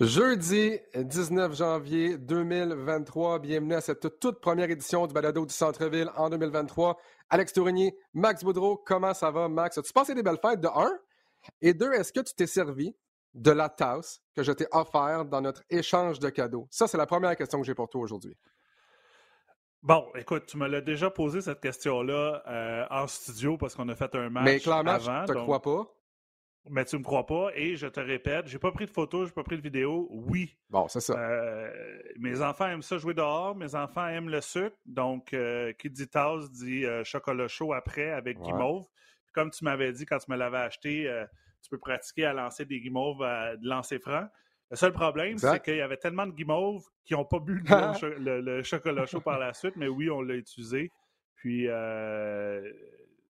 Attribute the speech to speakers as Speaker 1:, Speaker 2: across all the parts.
Speaker 1: Jeudi 19 janvier 2023, bienvenue à cette toute première édition du Balado du Centre-Ville en 2023. Alex Tourigny, Max Boudreau, comment ça va, Max? As-tu passé des belles fêtes de un? Et deux, est-ce que tu t'es servi de la tasse que je t'ai offert dans notre échange de cadeaux? Ça, c'est la première question que j'ai pour toi aujourd'hui.
Speaker 2: Bon, écoute, tu me l'as déjà posé cette question-là euh, en studio parce qu'on a fait un match.
Speaker 1: Mais clairement,
Speaker 2: avant,
Speaker 1: je te
Speaker 2: donc-
Speaker 1: crois pas.
Speaker 2: Mais tu me crois pas et je te répète, j'ai pas pris de photos, j'ai pas pris de vidéo. Oui,
Speaker 1: Bon, c'est ça.
Speaker 2: euh, mes enfants aiment ça jouer dehors, mes enfants aiment le sucre, donc euh, qui dit tasse dit euh, chocolat chaud après avec
Speaker 1: Ouais.
Speaker 2: guimauve. Puis Comme tu m'avais dit quand tu me l'avais acheté, euh, tu peux pratiquer à lancer des guimauves à de lancer franc. Le seul problème, c'est qu'il y avait tellement de guimauves qui n'ont pas bu le, le- le chocolat chaud par la suite, mais oui, on l'a utilisé. Puis euh,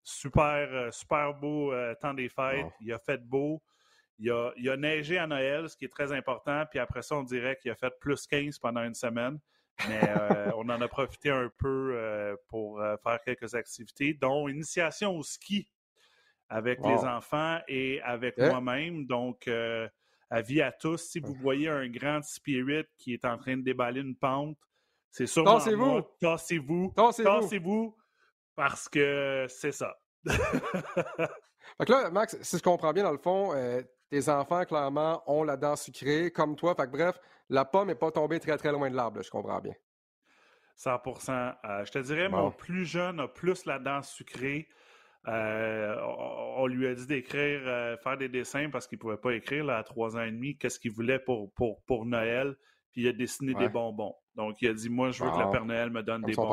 Speaker 2: super, euh, super beau euh, temps des fêtes. Il a fait beau. Il a, il a neigé à Noël, ce qui est très important. Puis après ça, on dirait qu'il a fait plus 15 pendant une semaine. Mais euh, on en a profité un peu euh, pour faire quelques activités, dont initiation au ski avec
Speaker 1: Wow.
Speaker 2: les enfants et avec
Speaker 1: Eh.
Speaker 2: moi-même. Donc, avis à tous, si vous voyez un grand spirit qui est en train de déballer une pente, c'est sûrement
Speaker 1: Tassez-vous.
Speaker 2: Tassez-vous.
Speaker 1: Tassez-vous.
Speaker 2: Parce que c'est ça.
Speaker 1: Fait que là, Max, si je comprends bien, dans le fond, euh, tes enfants, clairement, ont la dent sucrée, comme toi. Fait que bref, la pomme n'est pas tombée très, très loin de l'arbre, je comprends bien.
Speaker 2: 100% Euh, Je te dirais,
Speaker 1: Bon.
Speaker 2: mon plus jeune a plus la dent sucrée. Euh, on, on lui a dit d'écrire, euh, faire des dessins parce qu'il ne pouvait pas écrire là, à trois ans et demi qu'est-ce qu'il voulait pour, pour, pour Noël. Puis il a dessiné
Speaker 1: Ouais.
Speaker 2: des bonbons. Donc il a dit Moi, je veux que le. Père Noël me donne
Speaker 1: Comme
Speaker 2: des
Speaker 1: père.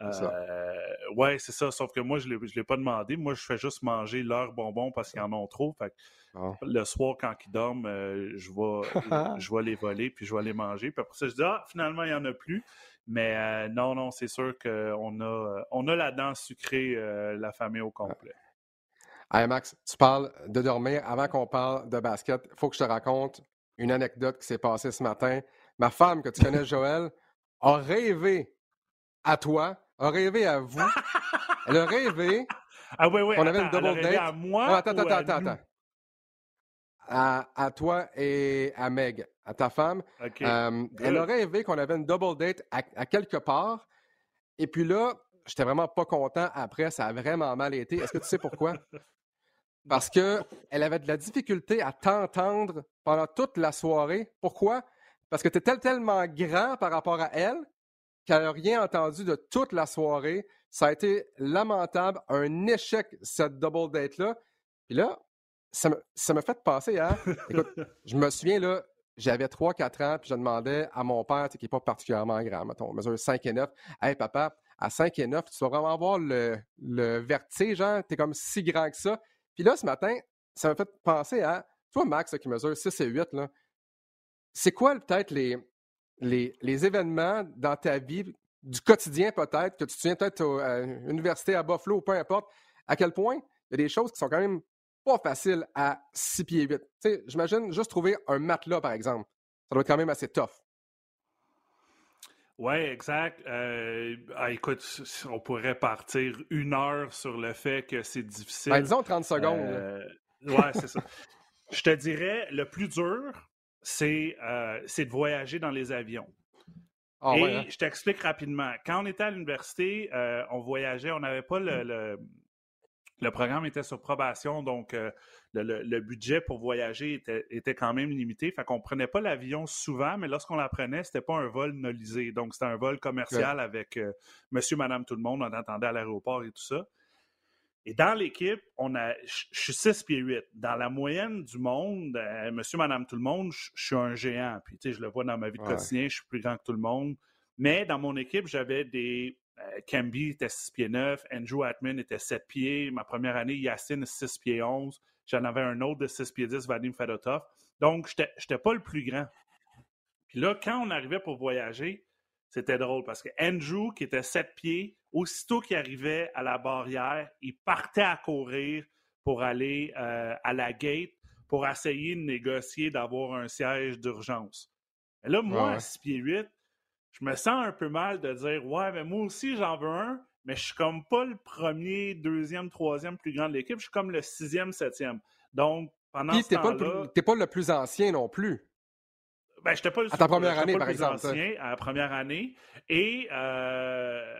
Speaker 2: Bonbons.
Speaker 1: C'est ça.
Speaker 2: Euh, ouais, c'est ça. Sauf que moi, je ne l'ai pas demandé. Moi, je fais juste manger leurs bonbons parce qu'ils en ont trop. Fait
Speaker 1: Bon.
Speaker 2: le soir, quand ils dorment, euh, je, vais, je vais les voler puis je vais les manger. Puis après ça, je dis Ah, finalement, il n'y en a plus. Mais euh, non, non, c'est sûr qu'on a, on a la dent sucrée, euh, la famille au complet.
Speaker 1: Hey Max, tu parles de dormir. Avant qu'on parle de basket, il faut que je te raconte une anecdote qui s'est passée ce matin. Ma femme, que tu connais, Joël, a rêvé à toi, a rêvé à vous. Elle a rêvé
Speaker 2: Ah oui, oui.
Speaker 1: On avait une
Speaker 2: attends, elle a
Speaker 1: double
Speaker 2: rêvé
Speaker 1: date.
Speaker 2: à moi.
Speaker 1: Ah, attends,
Speaker 2: ou
Speaker 1: attends,
Speaker 2: à
Speaker 1: attends,
Speaker 2: nous?
Speaker 1: attends. À, à toi et à Meg, à ta femme. Euh, elle a rêvé qu'on avait une double date à, à quelque part. Et puis là, j'étais vraiment pas content après. Ça a vraiment mal été. Est-ce que tu sais pourquoi? Parce que elle avait de la difficulté à t'entendre pendant toute la soirée. Pourquoi? Parce que tu étais tellement grand par rapport à elle qu'elle n'a rien entendu de toute la soirée. Ça a été lamentable, un échec, cette double date-là. Puis là, ça me, ça fait penser à. Écoute, je me souviens, là, j'avais 3-4 ans, puis je demandais à mon père, tu sais, qui n'est pas particulièrement grand, mettons, mesure 5 et 9, Hey papa, à 5 et 9, tu vas vraiment avoir le, le vertige, hein? T'es comme si grand que ça. Puis là, ce matin, ça m'a fait penser à. Toi, Max, là, qui mesure 6 et 8, là, c'est quoi peut-être les, les, les événements dans ta vie, du quotidien peut-être, que tu te souviens peut-être à l'université à Buffalo ou peu importe, à quel point il y a des choses qui sont quand même pas faciles à 6 pieds 8. Tu sais, j'imagine juste trouver un matelas, par exemple. Ça doit être quand même assez tough.
Speaker 2: Oui, exact. Euh, ah, écoute, on pourrait partir une heure sur le fait que c'est difficile.
Speaker 1: Ben, disons 30 secondes.
Speaker 2: Euh, ouais, c'est ça. Je te dirais, le plus dur, c'est euh, c'est de voyager dans les avions.
Speaker 1: Ah
Speaker 2: Et
Speaker 1: ouais, hein?
Speaker 2: je t'explique rapidement. Quand on était à l'université, euh, on voyageait, on n'avait pas le, le, le programme était sur probation, donc euh, le, budget pour voyager était, était quand même limité. Fait qu'on prenait pas l'avion souvent, mais lorsqu'on la prenait, c'était pas un vol nolisé. Donc, c'était un vol commercial avec monsieur, madame, tout le monde. On attendait à l'aéroport et tout ça. Et dans l'équipe, on a, je je suis 6 pieds 8. Dans la moyenne du monde, euh, monsieur, madame, tout le monde, je je suis un géant. Puis, tu sais, je le vois dans ma vie de
Speaker 1: Ouais.
Speaker 2: quotidien, je suis plus grand que tout le monde. Mais dans mon équipe, j'avais des. euh, Camby était 6 pieds 9, Andrew Atman était 7 pieds. Ma première année, Yacine 6 pieds 11. J'en avais un autre de 6 pieds 10, Vadim Fedotov. Donc, j'étais j'étais pas le plus grand. Puis là, quand on arrivait pour voyager, c'était drôle parce que Andrew, qui était sept pieds, aussitôt qu'il arrivait à la barrière, il partait à courir pour aller euh, à la gate pour essayer de négocier d'avoir un siège d'urgence. Là, moi, à 6 pieds 8, je me sens un peu mal de dire Ouais, mais moi aussi, j'en veux un, mais je suis comme pas le premier, deuxième, troisième plus grand de l'équipe, je suis comme le sixième, septième. Donc, pendant ce temps-là.
Speaker 1: T'es pas, le plus ancien non plus.
Speaker 2: Ben, j'étais pas le
Speaker 1: À ta première année, par exemple.
Speaker 2: Ancien, à la première année. Et, euh,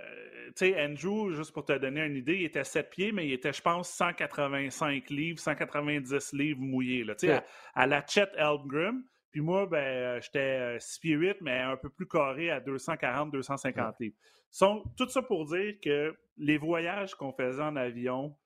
Speaker 2: tu sais, Andrew, juste pour te donner une idée, il était 7 pieds, mais il était, je pense, 185 livres, 190 livres mouillés. Là, à, à la Chet Elmgrim. Puis moi, ben, euh, j'étais 6 euh, pieds 8, mais un peu plus carré à 240, 250 livres. tout ça pour dire que les voyages qu'on faisait en avion,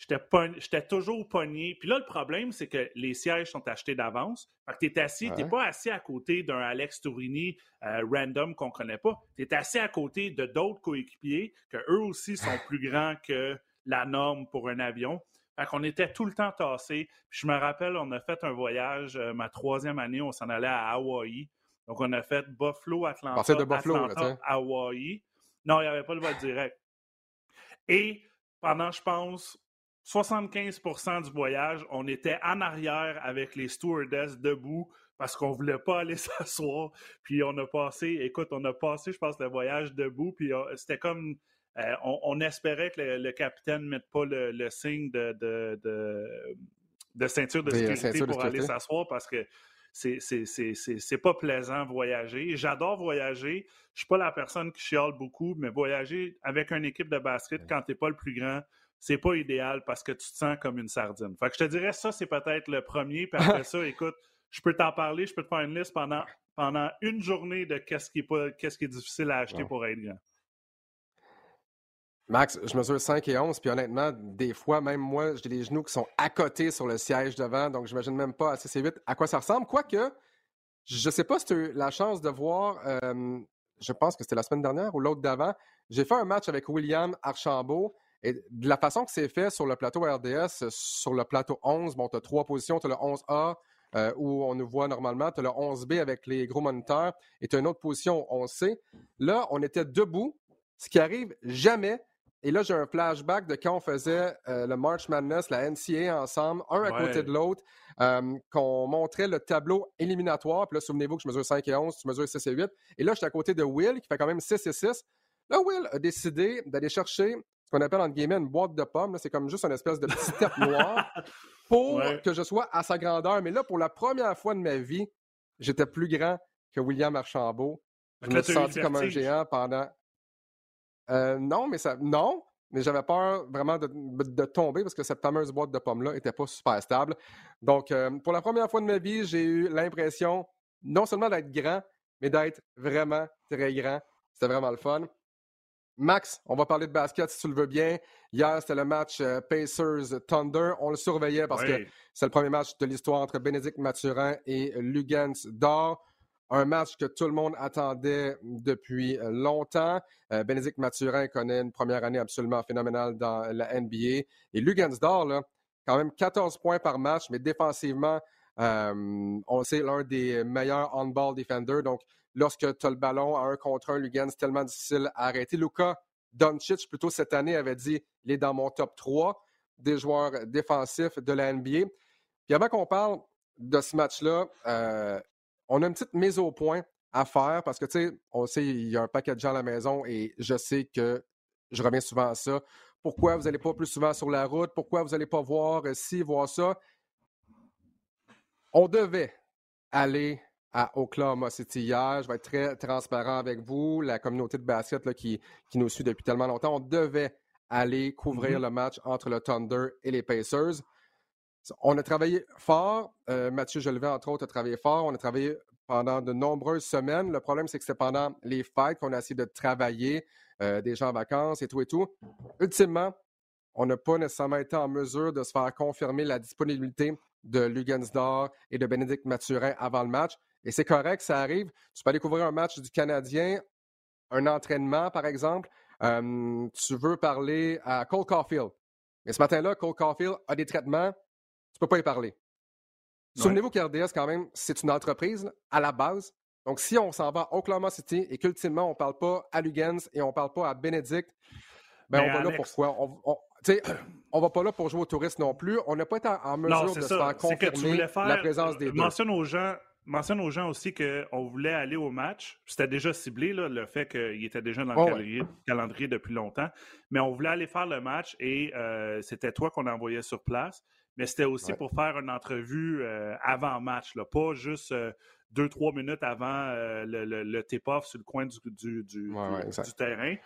Speaker 2: j'étais toujours pogné. Puis là, le problème, c'est que les sièges sont achetés d'avance. Fait que tu es assis, tu pas assis à côté d'un Alex Tourini euh, random qu'on connaît pas. Tu es assis à côté de d'autres coéquipiers que eux aussi sont plus grands que la norme pour un avion. Fait qu'on était tout le temps tassés. Puis je me rappelle, on a fait un voyage, euh, ma troisième année, on s'en allait à Hawaï. Donc, on a fait Buffalo, Atlanta,
Speaker 1: de Buffalo,
Speaker 2: Hawaï. Non, il n'y avait pas le vol direct. Et pendant, je pense, 75% du voyage, on était en arrière avec les stewardesses debout parce qu'on voulait pas aller s'asseoir. Puis on a passé, écoute, on a passé, je pense, le voyage debout. Puis euh, c'était comme, euh, on, espérait que le, capitaine ne mette pas le, signe de, de, ceinture de sécurité pour aller s'asseoir parce que c'est pas plaisant voyager. J'adore voyager. Je suis pas la personne qui chiale beaucoup, mais voyager avec une équipe de basket quand tu n'es pas le plus grand, c'est pas idéal parce que tu te sens comme une sardine. Fait que je te dirais ça, c'est peut-être le premier. Puis après ça, écoute, je peux t'en parler, je peux te faire une liste pendant, pendant une journée de qu'est-ce qui, est qu'est-ce qui est difficile à acheter pour être grand.
Speaker 1: Max, je mesure 5 et 11, puis honnêtement, des fois, même moi, j'ai des genoux qui sont à côté sur le siège devant, donc j'imagine même pas assez vite à quoi ça ressemble. Quoique, je ne sais pas si tu as eu la chance de voir, euh, je pense que c'était la semaine dernière ou l'autre d'avant, j'ai fait un match avec William Archambault, et de la façon que c'est fait sur le plateau RDS, sur le plateau 11, bon, tu as trois positions. Tu as le 11A euh, où on nous voit normalement. Tu as le 11B avec les gros moniteurs et tu as une autre position 11C. Là, on était debout, ce qui arrive jamais. Et là, j'ai un flashback de quand on faisait euh, le March Madness, la NCA ensemble, un à côté de l'autre, euh, qu'on montrait le tableau éliminatoire. Puis là, souvenez-vous que je mesure 5 et 11, tu mesures 6 et 8. Et là, j'étais à côté de Will, qui fait quand même 6 et 6. Là, Will a décidé d'aller chercher ce qu'on appelle en guillemets une boîte de pommes. C'est comme juste une espèce de petit tête noir pour que je sois à sa grandeur. Mais là, pour la première fois de ma vie, j'étais plus grand que William Archambault. Je me suis senti comme un géant pendant. Euh, non, mais ça. Non, mais j'avais peur vraiment de, tomber parce que cette fameuse boîte de pommes-là n'était pas super stable. Donc, euh, pour la première fois de ma vie, j'ai eu l'impression non seulement d'être grand, mais d'être vraiment très grand. C'était vraiment le fun. Max, on va parler de basket si tu le veux bien. Hier, c'était le match euh, Pacers-Thunder. On le surveillait parce que c'est le premier match de l'histoire entre Bénédicte Mathurin et Lugans d'Or. Un match que tout le monde attendait depuis longtemps. Euh, Bénédicte Mathurin connaît une première année absolument phénoménale dans la NBA. Et Lugans d'Or, quand même 14 points par match, mais défensivement, euh, on sait, l'un des meilleurs on-ball defenders. Donc, lorsque tu as le ballon à un contre un, Lugan, c'est tellement difficile à arrêter. Luca Doncic, plutôt cette année, avait dit il est dans mon top 3 des joueurs défensifs de la NBA. Puis avant qu'on parle de ce match-là, euh, on a une petite mise au point à faire parce que, tu sais, on sait, il y a un paquet de gens à la maison et je sais que je reviens souvent à ça. Pourquoi vous n'allez pas plus souvent sur la route? Pourquoi vous n'allez pas voir ci, voir ça? On devait aller à Oklahoma City hier. Je vais être très transparent avec vous. La communauté de basket qui, qui, nous suit depuis tellement longtemps, on devait aller couvrir mm-hmm. le match entre le Thunder et les Pacers. On a travaillé fort. Euh, Mathieu Jolivet, entre autres, a travaillé fort. On a travaillé pendant de nombreuses semaines. Le problème, c'est que c'est pendant les fêtes qu'on a essayé de travailler, euh, des gens en vacances et tout et tout. Ultimement, on n'a pas nécessairement été en mesure de se faire confirmer la disponibilité de Lugansdor et de Bénédicte Mathurin avant le match. Et c'est correct, ça arrive. Tu peux aller couvrir un match du Canadien, un entraînement, par exemple. tu veux parler à Cole Caulfield. Mais ce matin-là, Cole Caulfield a des traitements. Tu ne peux pas y parler. Souvenez-vous qu'RDS, quand même, c'est une entreprise à la base. Donc, si on s'en va à Oklahoma City et qu'ultimement, on ne parle pas à Lugans et on ne parle pas à Benedict, ben, on va là pourquoi? On, on, va pas là pour jouer aux touristes non plus. On n'a pas été en mesure de se faire confirmer la présence des deux.
Speaker 2: Mentionne aux gens, mentionne aux gens aussi qu'on voulait aller au match. C'était déjà ciblé, là, le fait qu'il était déjà dans le calendrier, depuis longtemps. Mais on voulait aller faire le match et euh, c'était toi qu'on envoyait sur place. Mais c'était aussi pour faire une entrevue euh, avant match, là, pas juste euh, deux, trois minutes avant le, le, tip-off sur le coin du, du, du terrain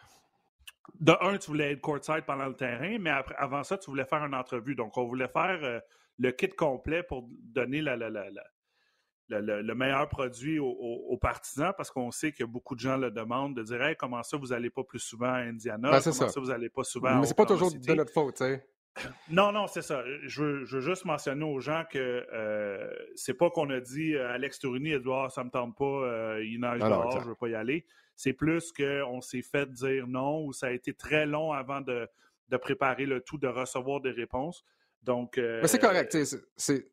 Speaker 2: de un, tu voulais être courtside pendant le terrain, mais après, avant ça, tu voulais faire une entrevue. Donc, on voulait faire euh, le kit complet pour donner la, le, meilleur produit aux, partisans parce qu'on sait que beaucoup de gens le demandent de dire comment ça, vous n'allez pas plus souvent à Indiana? Ben, Comment ça. vous n'allez pas souvent
Speaker 1: Mais c'est pas toujours de notre faute, tu sais.
Speaker 2: Non, non, c'est ça. Je veux, juste mentionner aux gens que euh, c'est pas qu'on a dit euh, Alex Tourigny, Edouard, ça me tente pas, il nage dehors, je veux pas y aller. C'est plus qu'on s'est fait dire non ou ça a été très long avant de, préparer le tout, de recevoir des réponses. Donc, euh,
Speaker 1: mais c'est correct. C'est,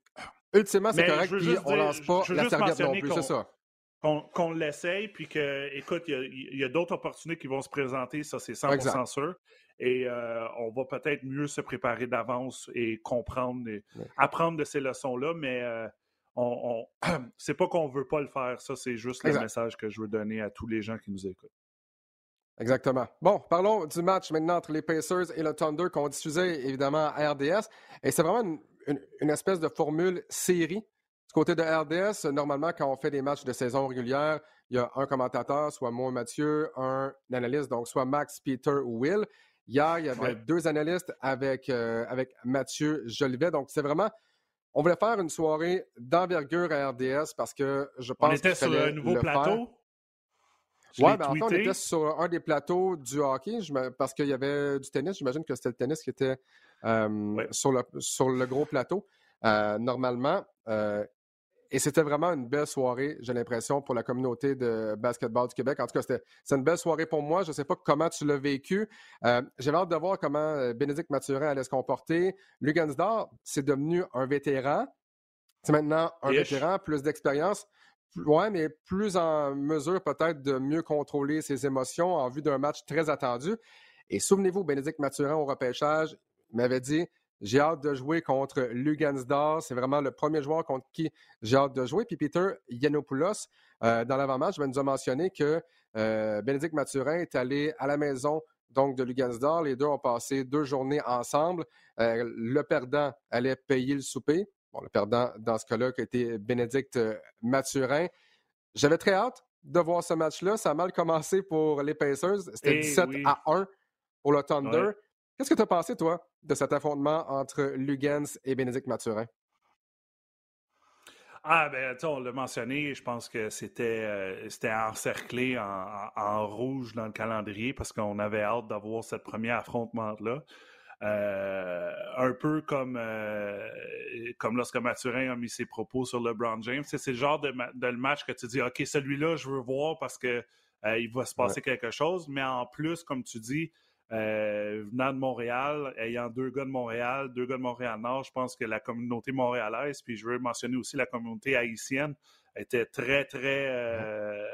Speaker 1: ultimement, c'est correct. Puis on lance pas la serviette non plus, c'est ça.
Speaker 2: Qu'on, l'essaye, puis que, écoute, il y a, d'autres opportunités qui vont se présenter, ça c'est 100% sûr. Et euh, on va peut-être mieux se préparer d'avance et comprendre, et apprendre de ces leçons-là, mais euh, on, c'est pas qu'on veut pas le faire, ça, c'est juste le message que je veux donner à tous les gens qui nous écoutent.
Speaker 1: Exactement. Bon, parlons du match maintenant entre les Pacers et le Thunder qu'on diffusait évidemment à RDS. Et c'est vraiment une, espèce de formule série. Du côté de RDS, normalement, quand on fait des matchs de saison régulière, il y a un commentateur, soit moi, Mathieu, un analyste, donc soit Max, Peter ou Will. Hier, il y avait deux analystes avec, euh, avec Mathieu Jolivet. Donc, c'est vraiment on voulait faire une soirée d'envergure à RDS parce que je pense
Speaker 2: On était sur un nouveau plateau?
Speaker 1: Oui, ben en fait, on était sur un des plateaux du hockey parce qu'il y avait du tennis. J'imagine que c'était le tennis qui était euh, sur, le, sur le gros plateau. Euh, normalement, euh, et c'était vraiment une belle soirée, j'ai l'impression, pour la communauté de basketball du Québec. En tout cas, c'était une belle soirée pour moi. Je ne sais pas comment tu l'as vécu. Euh, J'avais hâte de voir comment euh, Bénédicte Mathurin allait se comporter. Lugansdor, c'est devenu un vétéran. C'est maintenant un vétéran, plus d'expérience. Oui, mais plus en mesure peut-être de mieux contrôler ses émotions en vue d'un match très attendu. Et souvenez-vous, Bénédicte Mathurin au repêchage m'avait dit j'ai hâte de jouer contre Lugansdor. C'est vraiment le premier joueur contre qui j'ai hâte de jouer. Puis Peter Yanopoulos, euh, dans l'avant-match, nous a mentionné que euh, Bénédicte Mathurin est allé à la maison donc de Lugansdor. Les deux ont passé deux journées ensemble. Euh, le perdant allait payer le souper. Bon, le perdant, dans ce cas-là, qui était Bénédicte Mathurin. J'avais très hâte de voir ce match-là. Ça a mal commencé pour les Pacers. C'était 17 eh à 1 pour le Thunder. Qu'est-ce que tu as pensé, toi, de cet affrontement entre Lugens et Bénédicte Mathurin?
Speaker 2: Ah, ben, on l'a mentionné, je pense que c'était euh, encerclé en, rouge dans le calendrier parce qu'on avait hâte d'avoir ce premier affrontement-là. Euh, un peu comme, euh, comme lorsque Mathurin a mis ses propos sur LeBron James. C'est le genre de, de, match que tu dis, OK, celui-là, je veux voir parce que il va se passer quelque chose. Mais en plus, comme tu dis, euh, venant de Montréal, ayant deux gars de Montréal, deux gars de Montréal-Nord, je pense que la communauté montréalaise, puis je veux mentionner aussi la communauté haïtienne, était très, très euh,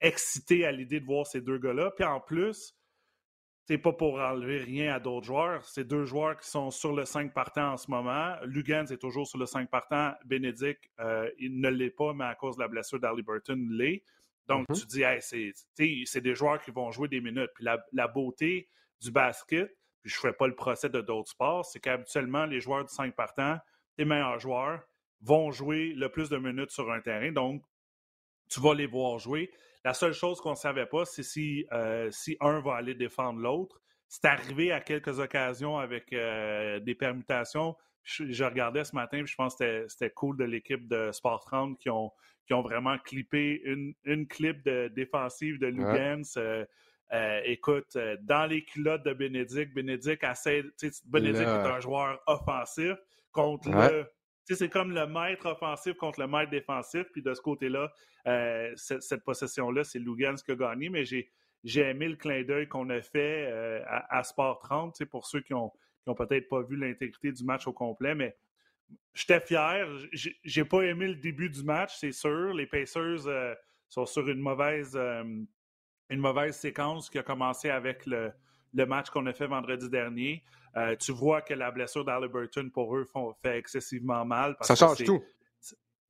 Speaker 2: excitée à l'idée de voir ces deux gars-là. Puis en plus, c'est pas pour enlever rien à d'autres joueurs. C'est deux joueurs qui sont sur le 5 partant en ce moment. Lugans est toujours sur le 5 partant. Bénédicte, euh, il ne l'est pas, mais à cause de la blessure d'Harley Burton, l'est. Donc, mm-hmm. tu dis, hey, c'est des joueurs qui vont jouer des minutes. Puis la, beauté du basket, puis je ne fais pas le procès de d'autres sports, c'est qu'habituellement, les joueurs du 5 partants, les meilleurs joueurs, vont jouer le plus de minutes sur un terrain. Donc, tu vas les voir jouer. La seule chose qu'on ne savait pas, c'est si, euh, si un va aller défendre l'autre. C'est arrivé à quelques occasions avec euh, des permutations. Je, regardais ce matin, puis je pense que c'était cool de l'équipe de Sport 30 qui ont, qui ont vraiment clippé une, une clip de, défensive de Lugans. Euh, euh, écoute, euh, dans les culottes de Bénédicte, Bénédicte essaie. Bénédicte est un joueur offensif contre le. C'est comme le maître offensif contre le maître défensif. Puis de ce côté-là, cette, possession-là, c'est Lugans qui a gagné. Mais j'ai aimé le clin d'œil qu'on a fait à, à, Sport 30 pour ceux qui ont, qui ont peut-être pas vu l'intégrité du match au complet. Mais j'étais fier. J'ai pas aimé le début du match, c'est sûr. Les Pacers, euh, sont sur une mauvaise, une mauvaise séquence qui a commencé avec le, le match qu'on a fait vendredi dernier. tu vois que la blessure d'Aliburton, pour eux, font, fait excessivement mal.
Speaker 1: ça change tout.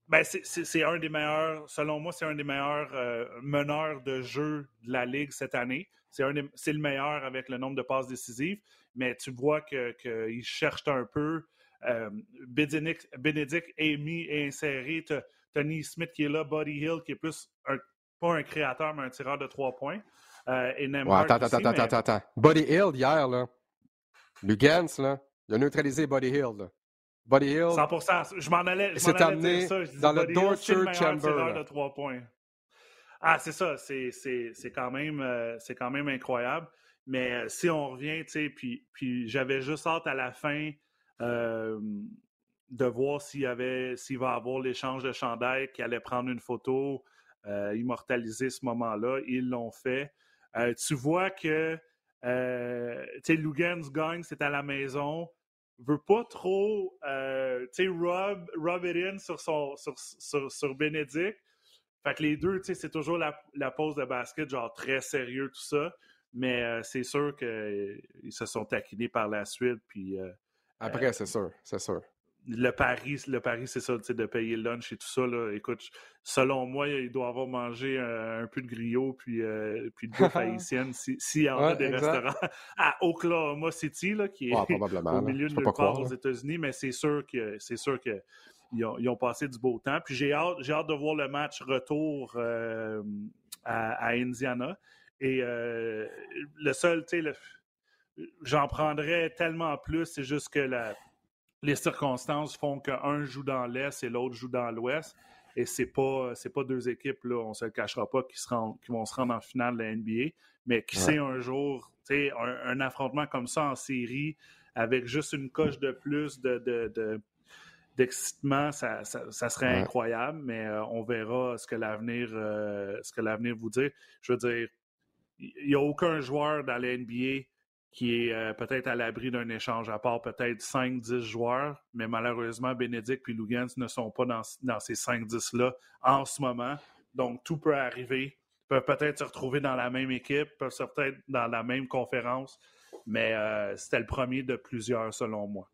Speaker 2: Ben, c'est un des meilleurs, selon moi, c'est un des meilleurs meneurs de jeu de la Ligue cette année. C'est le meilleur avec le nombre de passes décisives, mais tu vois qu'il que cherche un peu. Euh, Bénédicte, est mis et inséré. Tony Smith qui est là, Buddy Hill qui est plus pas un créateur, mais un tireur de trois points. Euh, et
Speaker 1: attends, attends, attends, attends, attends. Buddy Hill, hier, là, Lugans, là, il a neutralisé Buddy Hill. Là. Buddy Hill?
Speaker 2: 100 Je m'en allais,
Speaker 1: je amené dire ça. Je dans le torture chamber.
Speaker 2: de trois points. Ah, c'est ça. C'est quand, même, euh, quand même incroyable. Mais euh, si on revient, tu sais, puis, puis j'avais juste hâte à la fin de voir s'il y avait, s'il va avoir l'échange de chandail, qui allait prendre une photo, euh, immortaliser ce moment-là. Ils l'ont fait. Euh, tu vois que euh, Lugans gagne, c'est à la maison. Veut pas trop tu sais, Rob it in sur, son, sur, sur, sur Bénédicte. Fait que les deux, c'est toujours la, la, pose de basket, genre très sérieux, tout ça. Mais c'est sûr qu'ils se sont taquinés par la suite. Puis
Speaker 1: après, c'est sûr, c'est sûr.
Speaker 2: Le pari, le pari c'est ça, de payer le lunch et tout ça. Là. Écoute, selon moi, il doit avoir mangé un, peu de griot puis, euh, puis de bouffe haïtienne s'il y en a des restaurants à Oklahoma City, là, qui est au milieu de nulle part aux États-Unis, mais c'est sûr que c'est sûr que ils ont, passé du beau temps. Puis j'ai hâte, j'ai hâte de voir le match retour euh, à, Indiana. Et euh, le seul, tu sais, j'en prendrais tellement plus. C'est juste que les circonstances font qu'un joue dans l'Est et l'autre joue dans l'Ouest. Et c'est pas pas deux équipes, là, on se le cachera pas, qui, qui vont se rendre en finale de la NBA. Mais qui sait un jour, un, un affrontement comme ça en série, avec juste une coche de plus de, d'excitement, ça, serait incroyable, mais euh, on verra ce que l'avenir euh, ce que l'avenir vous dit. Je veux dire, il n'y a aucun joueur dans la NBA qui est euh, peut-être à l'abri d'un échange, à part peut-être 5-10 joueurs, mais malheureusement, Bénédicte et Lugans ne sont pas dans, ces 5-10-là en ce moment. Donc, tout peut arriver. Ils peuvent peut-être se retrouver dans la même équipe, peuvent se peut-être dans la même conférence, mais euh, c'était le premier de plusieurs, selon moi.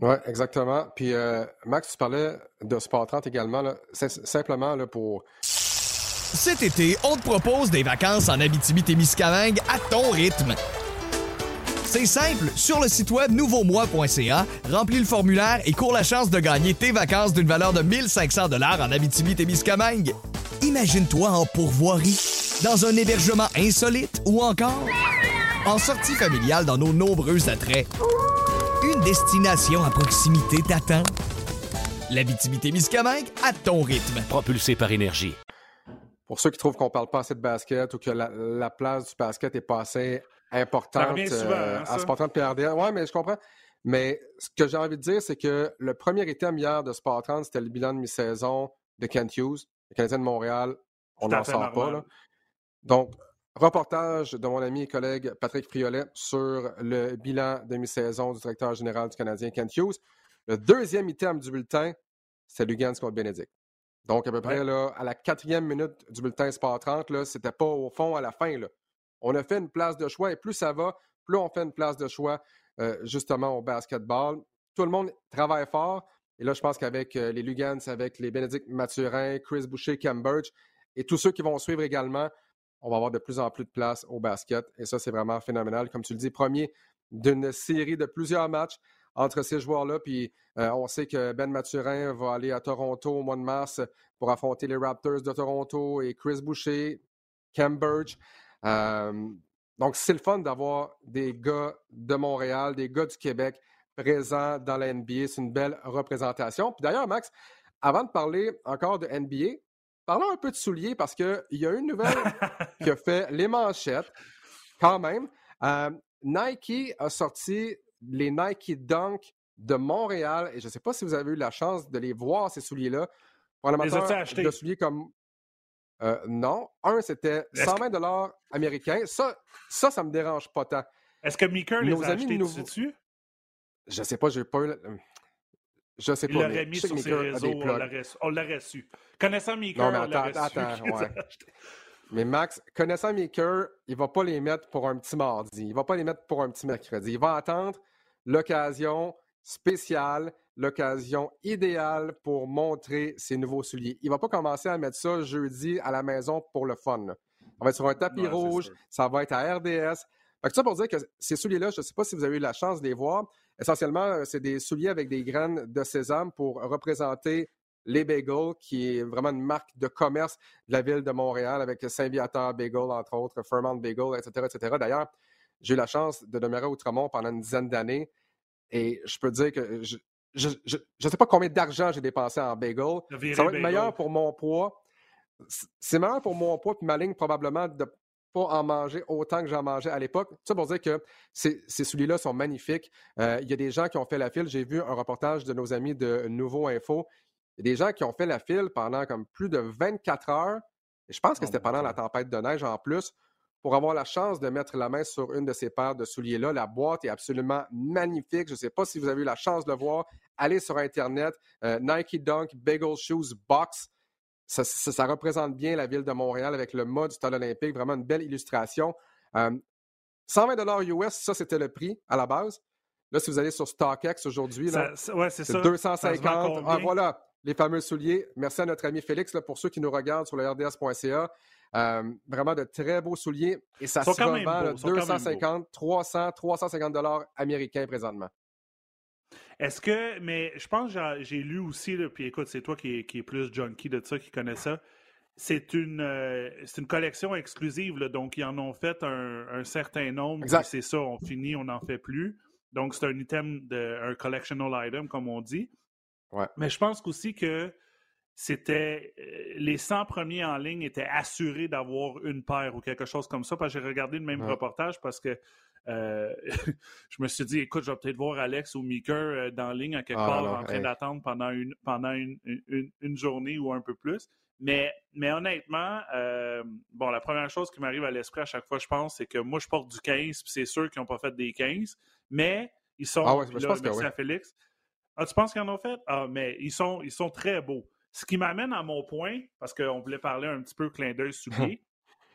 Speaker 1: Oui, exactement. Puis, euh, Max, tu parlais de Sport 30 également. C'est simplement là, pour.
Speaker 3: Cet été, on te propose des vacances en Abitibi-Témiscamingue à ton rythme. C'est simple, sur le site web nouveaumois.ca, remplis le formulaire et cours la chance de gagner tes vacances d'une valeur de 1500 dollars en Abitibi-Témiscamingue. Imagine-toi en pourvoirie, dans un hébergement insolite ou encore en sortie familiale dans nos nombreux attraits. Une destination à proximité t'attend. L'Abitibi-Témiscamingue à ton rythme.
Speaker 4: Propulsé par énergie.
Speaker 1: Pour ceux qui trouvent qu'on parle pas assez de basket ou que la, place du basket est pas assez importante
Speaker 2: euh, hein,
Speaker 1: à Sport PRDR. Oui, mais je comprends. Mais ce que j'ai envie de dire, c'est que le premier item hier de Sport 30, c'était le bilan de mi-saison de Kent Hughes, le Canadien de Montréal. On n'en sort pas. Donc, reportage de mon ami et collègue Patrick Friolet sur le bilan de mi-saison du directeur général du Canadien, Kent Hughes. Le deuxième item du bulletin, c'est Lugans contre Bénédicte. Donc, à peu près là, à la quatrième minute du bulletin Sport 30, c'était pas au fond à la fin. Là. On a fait une place de choix et plus ça va, plus on fait une place de choix euh, justement au basketball. Tout le monde travaille fort. Et là, je pense qu'avec euh, les Lugans, avec les Bénédicte Mathurin, Chris Boucher, Cambridge et tous ceux qui vont suivre également, on va avoir de plus en plus de place au basket. Et ça, c'est vraiment phénoménal. Comme tu le dis, premier d'une série de plusieurs matchs entre ces joueurs-là. Puis euh, on sait que Ben Mathurin va aller à Toronto au mois de mars pour affronter les Raptors de Toronto et Chris Boucher, Cambridge donc, c'est le fun d'avoir des gars de Montréal, des gars du Québec présents dans la NBA. C'est une belle représentation. Puis d'ailleurs, Max, avant de parler encore de NBA, parlons un peu de souliers parce qu'il y a une nouvelle qui a fait les manchettes quand même. Nike a sorti les Nike Dunk de Montréal et je ne sais pas si vous avez eu la chance de les voir, ces souliers-là.
Speaker 2: Pour amateur
Speaker 1: de souliers comme euh, non. Un, c'était 120 dollars américains. Ça, ça, ça me dérange pas tant.
Speaker 2: Est-ce que Meeker les a achetés dessus?
Speaker 1: Je sais pas, j'ai pas eu... Je sais pas.
Speaker 2: Il l'aurait mis sur ses réseaux, on l'aurait su. Connaissant Meeker,
Speaker 1: non, mais attends, attends, ouais. Mais Max, connaissant Meeker, il va pas les mettre pour un petit mardi. Il va pas les mettre pour un petit mercredi. Il va attendre l'occasion spéciale, l'occasion idéale pour montrer ses nouveaux souliers. Il va pas commencer à mettre ça jeudi à la maison pour le fun. Ça va être sur un tapis rouge, ça va être à RDS. Fait que ça pour dire que ces souliers-là, je ne sais pas si vous avez eu la chance de les voir. Essentiellement, euh, c'est des souliers avec des graines de sésame pour représenter les bagels, qui est vraiment une marque de commerce de la ville de Montréal avec Saint-Viateur Bagel, entre autres, Fairmont Bagel, etc., etc. D'ailleurs, j'ai eu la chance de demeurer à Outremont pendant une dizaine d'années et je peux dire que je ne sais pas combien d'argent j'ai dépensé en bagel. Ça va être meilleur pour mon poids. C'est meilleur pour mon poids et ma ligne probablement de pas en manger autant que j'en mangeais à l'époque. Ça pour dire que ces, souliers-là sont magnifiques. Euh, il y a des gens qui ont fait la file. J'ai vu un reportage de nos amis de Nouveau Info. Il y a des gens qui ont fait la file pendant comme plus de 24 heures. Et je pense que oh c'était pendant la tempête de neige en plus pour avoir la chance de mettre la main sur une de ces paires de souliers-là. La boîte est absolument magnifique. Je ne sais pas si vous avez eu la chance de le voir. Allez sur Internet, euh, Nike Dunk Bagel Shoes Box. Ça, représente bien la ville de Montréal avec le mode du stade olympique. Vraiment une belle illustration. 120 euh, US, ça, c'était le prix à la base. Là, si vous allez sur StockX aujourd'hui, c'est 250. Ah, voilà, les fameux souliers. Merci à notre ami Félix pour ceux qui nous regardent sur le RDS.ca. Euh, vraiment de très beaux souliers et ça se revend 250, 300, 350 dollars américains présentement.
Speaker 2: Est-ce que, mais je pense que j'ai lu aussi, puis écoute, c'est toi qui est, plus junkie de ça, qui connais ça. C'est une, euh, une collection exclusive, donc ils en ont fait un, certain nombre. C'est ça, on finit, on n'en fait plus. Donc c'est un item, de, un collectional item, comme on dit.
Speaker 1: Ouais.
Speaker 2: Mais je pense aussi que c'était euh, les 100 premiers en ligne étaient assurés d'avoir une paire ou quelque chose comme ça. Parce que j'ai regardé le même reportage parce que euh, je me suis dit, écoute, je vais peut-être voir Alex ou Meeker euh, dans ligne à quelque ah, part en train d'attendre pendant, une, pendant une, une, journée ou un peu plus. Mais, mais honnêtement, bon, la première chose qui m'arrive à l'esprit à chaque fois, je pense, c'est que moi, je porte du 15, puis c'est sûr qu'ils n'ont pas fait des 15, mais ils sont.
Speaker 1: Ah ouais, je pense
Speaker 2: que à Félix. Ah, tu penses qu'ils en ont fait? Ah, mais ils sont, ils sont très beaux. Ce qui m'amène à mon point, parce qu'on voulait parler un petit peu clin d'œil soulier.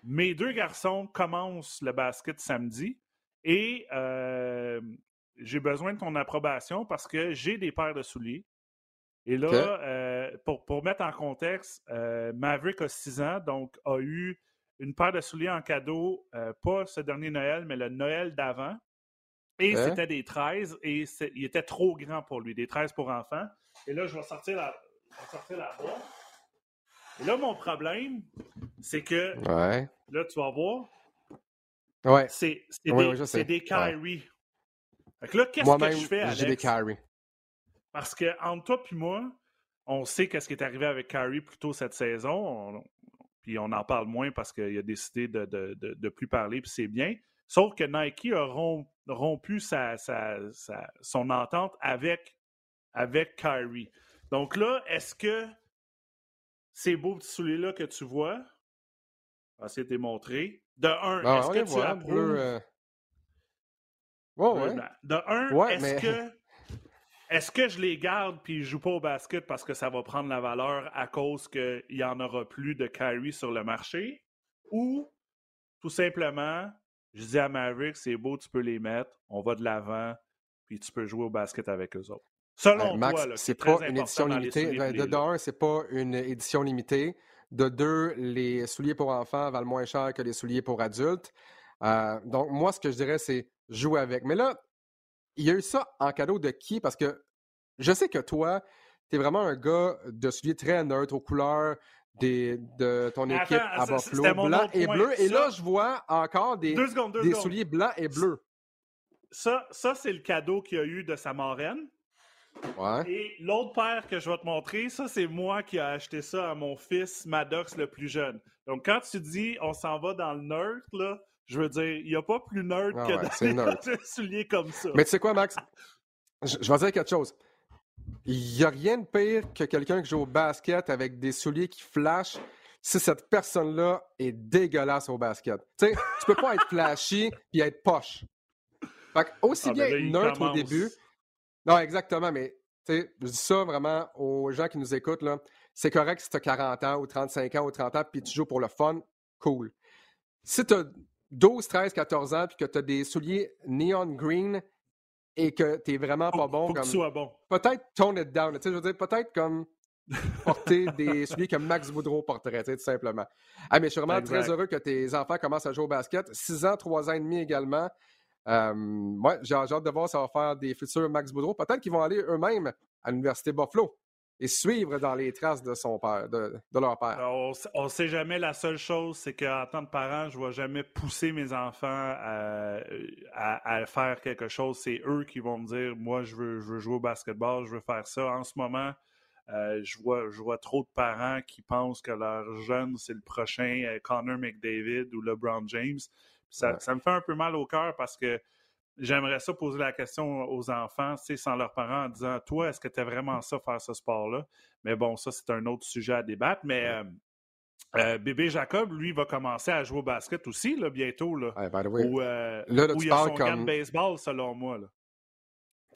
Speaker 2: Mes deux garçons commencent le basket samedi et euh, j'ai besoin de ton approbation parce que j'ai des paires de souliers. Et là, euh, pour, mettre en contexte, euh, Maverick a 6 ans, donc a eu une paire de souliers en cadeau, pas ce dernier Noël, mais le Noël d'avant. Et c'était des 13 et il était trop grand pour lui, des 13 pour enfants. Et là, je vais sortir la, sortir la boîte. Et là, mon problème, c'est que
Speaker 1: ouais.
Speaker 2: là, tu vas voir.
Speaker 1: Ouais.
Speaker 2: C'est des, des Kyrie. Que là, qu'est-ce que je fais avec
Speaker 1: J'ai des Kyrie.
Speaker 2: Parce que entre toi et moi, on sait qu'est-ce qui est arrivé avec Kyrie plus tôt cette saison. puis on en parle moins parce qu'il a décidé de, de, de, plus parler, puis c'est bien. Sauf que Nike a rompu sa, sa, sa, son entente avec, avec Kyrie. Donc là, est-ce que ces beaux petits souliers-là que tu vois, je vais essayer de un,
Speaker 1: ben,
Speaker 2: est-ce que tu approuves...
Speaker 1: Euh...
Speaker 2: ouais. De un, est-ce que est-ce que je les garde puis je joue pas au basket parce que ça va prendre la valeur à cause qu'il y en aura plus de carry sur le marché? Ou tout simplement, je dis à Maverick, c'est beau, tu peux les mettre, on va de l'avant, puis tu peux jouer au basket avec eux autres? Selon
Speaker 1: Max, c'est pas une édition limitée. De, de un, c'est pas une édition limitée. De deux, les souliers pour enfants valent moins cher que les souliers pour adultes. Euh, donc, moi, ce que je dirais, c'est jouer avec. Mais là, il y a eu ça en cadeau de qui? Parce que je sais que toi, tu es vraiment un gars de souliers très neutre aux couleurs des, de ton équipe à Buffalo, blanc et bleu. Et là, je vois encore des, des souliers blancs et bleus.
Speaker 2: Ça, ça c'est le cadeau qu'il y a eu de sa marraine. Et l'autre paire que je vais te montrer, ça, c'est moi qui ai acheté ça à mon fils Maddox le plus jeune. Donc, quand tu dis on s'en va dans le nerd, là, je veux dire, il n'y a pas plus nerd ah que ouais, souliers comme ça.
Speaker 1: Mais tu sais quoi, Max? Je, vais dire quelque chose. Il n'y a rien de pire que quelqu'un qui joue au basket avec des souliers qui flashent si cette personne-là est dégueulasse au basket. Tu sais, tu peux pas être flashy et être poche. Fait aussi ah, bien neutre au début, non, exactement, mais je dis ça vraiment aux gens qui nous écoutent, là. C'est correct si tu as 40 ans ou 35 ans ou 30 ans puis tu joues pour le fun, cool. Si tu as 12, 13, 14 ans puis que tu as des souliers neon green et que tu vraiment pas bon.
Speaker 2: comme, bon.
Speaker 1: Peut-être tone it down. Je veux dire, peut-être comme porter des souliers que Max Boudreau porterait, tout simplement. Ah, mais je suis vraiment très heureux que tes enfants commencent à jouer au basket. 6 ans, 3 ans et demi également. Euh, j'ai hâte de voir ça va faire des futurs Max Boudreau. Peut-être qu'ils vont aller eux-mêmes à l'Université Buffalo et suivre dans les traces de son père, de, leur père.
Speaker 2: On ne sait jamais. La seule chose, c'est qu'en tant que parent, je ne vais jamais pousser mes enfants à, faire quelque chose. C'est eux qui vont me dire Moi, je veux, je veux jouer au basketball, je veux faire ça. En ce moment, euh, je, vois, je vois trop de parents qui pensent que leur jeune, c'est le prochain euh, Connor McDavid ou LeBron James. Ça, ça me fait un peu mal au cœur parce que j'aimerais ça poser la question aux enfants, sans leurs parents, en disant Toi, est-ce que tu es vraiment ça, faire ce sport-là? Mais bon, ça, c'est un autre sujet à débattre. Mais euh, euh, bébé Jacob, lui, va commencer à jouer au basket aussi, là, bientôt. Là, où, euh, où il a son comme... de baseball, selon moi. Là.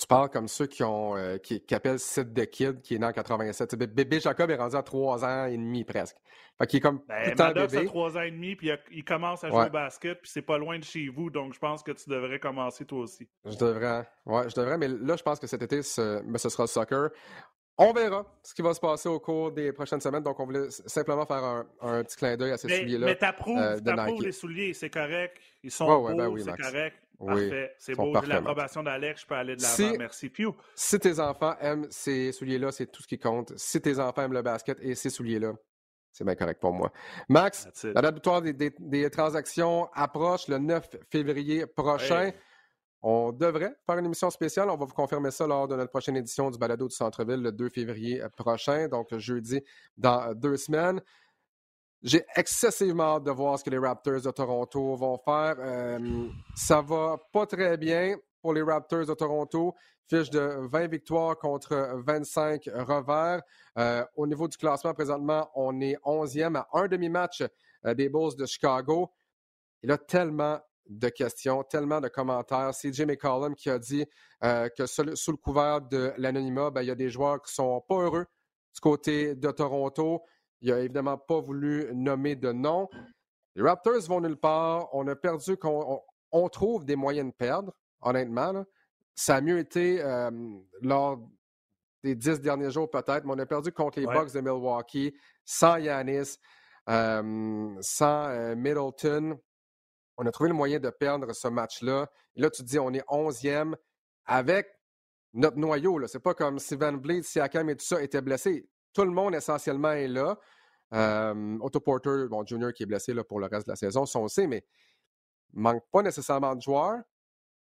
Speaker 1: Tu parles comme ceux qui ont euh, qui, appellent Sid the Kid, qui est né en 87. Bébé Jacob est rendu à 3 ans et demi presque. Fait qu'il est comme
Speaker 2: ben, tout Maddox bébé. a 3 ans et demi, puis il, commence à jouer au basket, puis c'est pas loin de chez vous, donc je pense que tu devrais commencer toi aussi.
Speaker 1: Je devrais, ouais, je devrais, mais là, je pense que cet été, ce, ben, ce sera le soccer. On verra ce qui va se passer au cours des prochaines semaines. Donc, on voulait simplement faire un, petit clin d'œil à ces souliers-là.
Speaker 2: Mais t'approuves, euh, les souliers, c'est correct. Ils sont beaux, ben c'est correct. Parfait. C'est beau. J'ai l'approbation d'Alex. Je peux aller de l'avant. Merci, Piu.
Speaker 1: Si tes enfants aiment ces souliers-là, c'est tout ce qui compte. Si tes enfants aiment le basket et ces souliers-là, c'est bien correct pour moi. Max, la date butoir des, des, transactions approche le 9 février prochain. On devrait faire une émission spéciale. On va vous confirmer ça lors de notre prochaine édition du Balado du Centre-Ville le 2 février prochain, donc jeudi dans deux semaines. J'ai excessivement hâte de voir ce que les Raptors de Toronto vont faire. Euh, ça va pas très bien pour les Raptors de Toronto. Fiche de 20 victoires contre 25 revers. Euh, au niveau du classement, présentement, on est 11e à un demi-match euh, des Bulls de Chicago. Il a tellement de questions, tellement de commentaires. C'est Jimmy McCollum qui a dit que sous, le couvert de l'anonymat, ben, il y a des joueurs qui sont pas heureux du côté de Toronto. Il n'a évidemment pas voulu nommer de nom. Les Raptors vont nulle part. On a perdu, on, trouve des moyens de perdre, honnêtement. Ça a mieux été euh, lors des dix derniers jours peut-être, mais on a perdu contre les Bucks de Milwaukee, sans Yanis, euh, sans euh, Middleton. On a trouvé le moyen de perdre ce match-là. Et là, tu te dis, on est onzième avec notre noyau. Ce n'est pas comme si Van Vliet, Siakam et tout ça étaient blessés. Tout le monde essentiellement est là. Euh, Otto Porter, bon, Junior qui est blessé là, pour le reste de la saison, ça on sait, mais manque pas nécessairement de joueurs.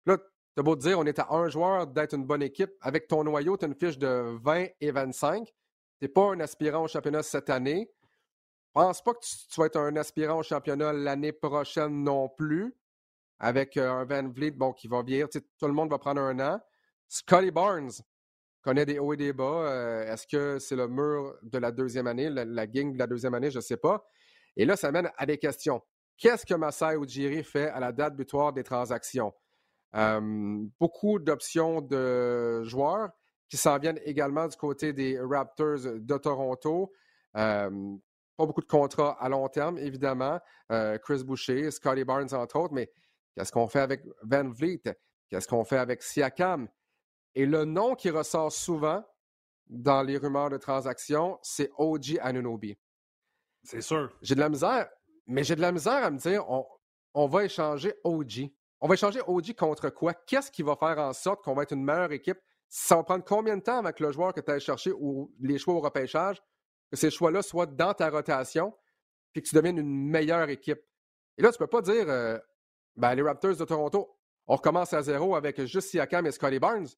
Speaker 1: Là, tu beau te dire, on est à un joueur d'être une bonne équipe. Avec ton noyau, tu as une fiche de 20 et 25. Tu n'es pas un aspirant au championnat cette année. Je pense pas que tu, vas être un aspirant au championnat l'année prochaine non plus. Avec euh, un Van Vliet bon, qui va vieillir. Tout le monde va prendre un an. Scotty Barnes, connaît des hauts et des bas. Euh, est-ce que c'est le mur de la deuxième année, la, la gang de la deuxième année? Je ne sais pas. Et là, ça mène à des questions. Qu'est-ce que Masai Ujiri fait à la date butoir des transactions? beaucoup d'options de joueurs qui s'en viennent également du côté des Raptors de Toronto. pas beaucoup de contrats à long terme, évidemment. Euh, Chris Boucher, Scotty Barnes, entre autres, mais qu'est-ce qu'on fait avec Van Vliet? Qu'est-ce qu'on fait avec Siakam? Et le nom qui ressort souvent dans les rumeurs de transactions, c'est OG Anunobi.
Speaker 2: C'est sûr.
Speaker 1: J'ai de la misère, mais j'ai de la misère à me dire, on, va échanger OG. On va échanger OG contre quoi? Qu'est-ce qui va faire en sorte qu'on va être une meilleure équipe? Ça va prendre combien de temps avec le joueur que tu as cherché ou les choix au repêchage, que ces choix-là soient dans ta rotation, puis que tu deviennes une meilleure équipe? Et là, tu ne peux pas dire, euh, ben, les Raptors de Toronto, on recommence à zéro avec juste Siakam et Scotty Barnes.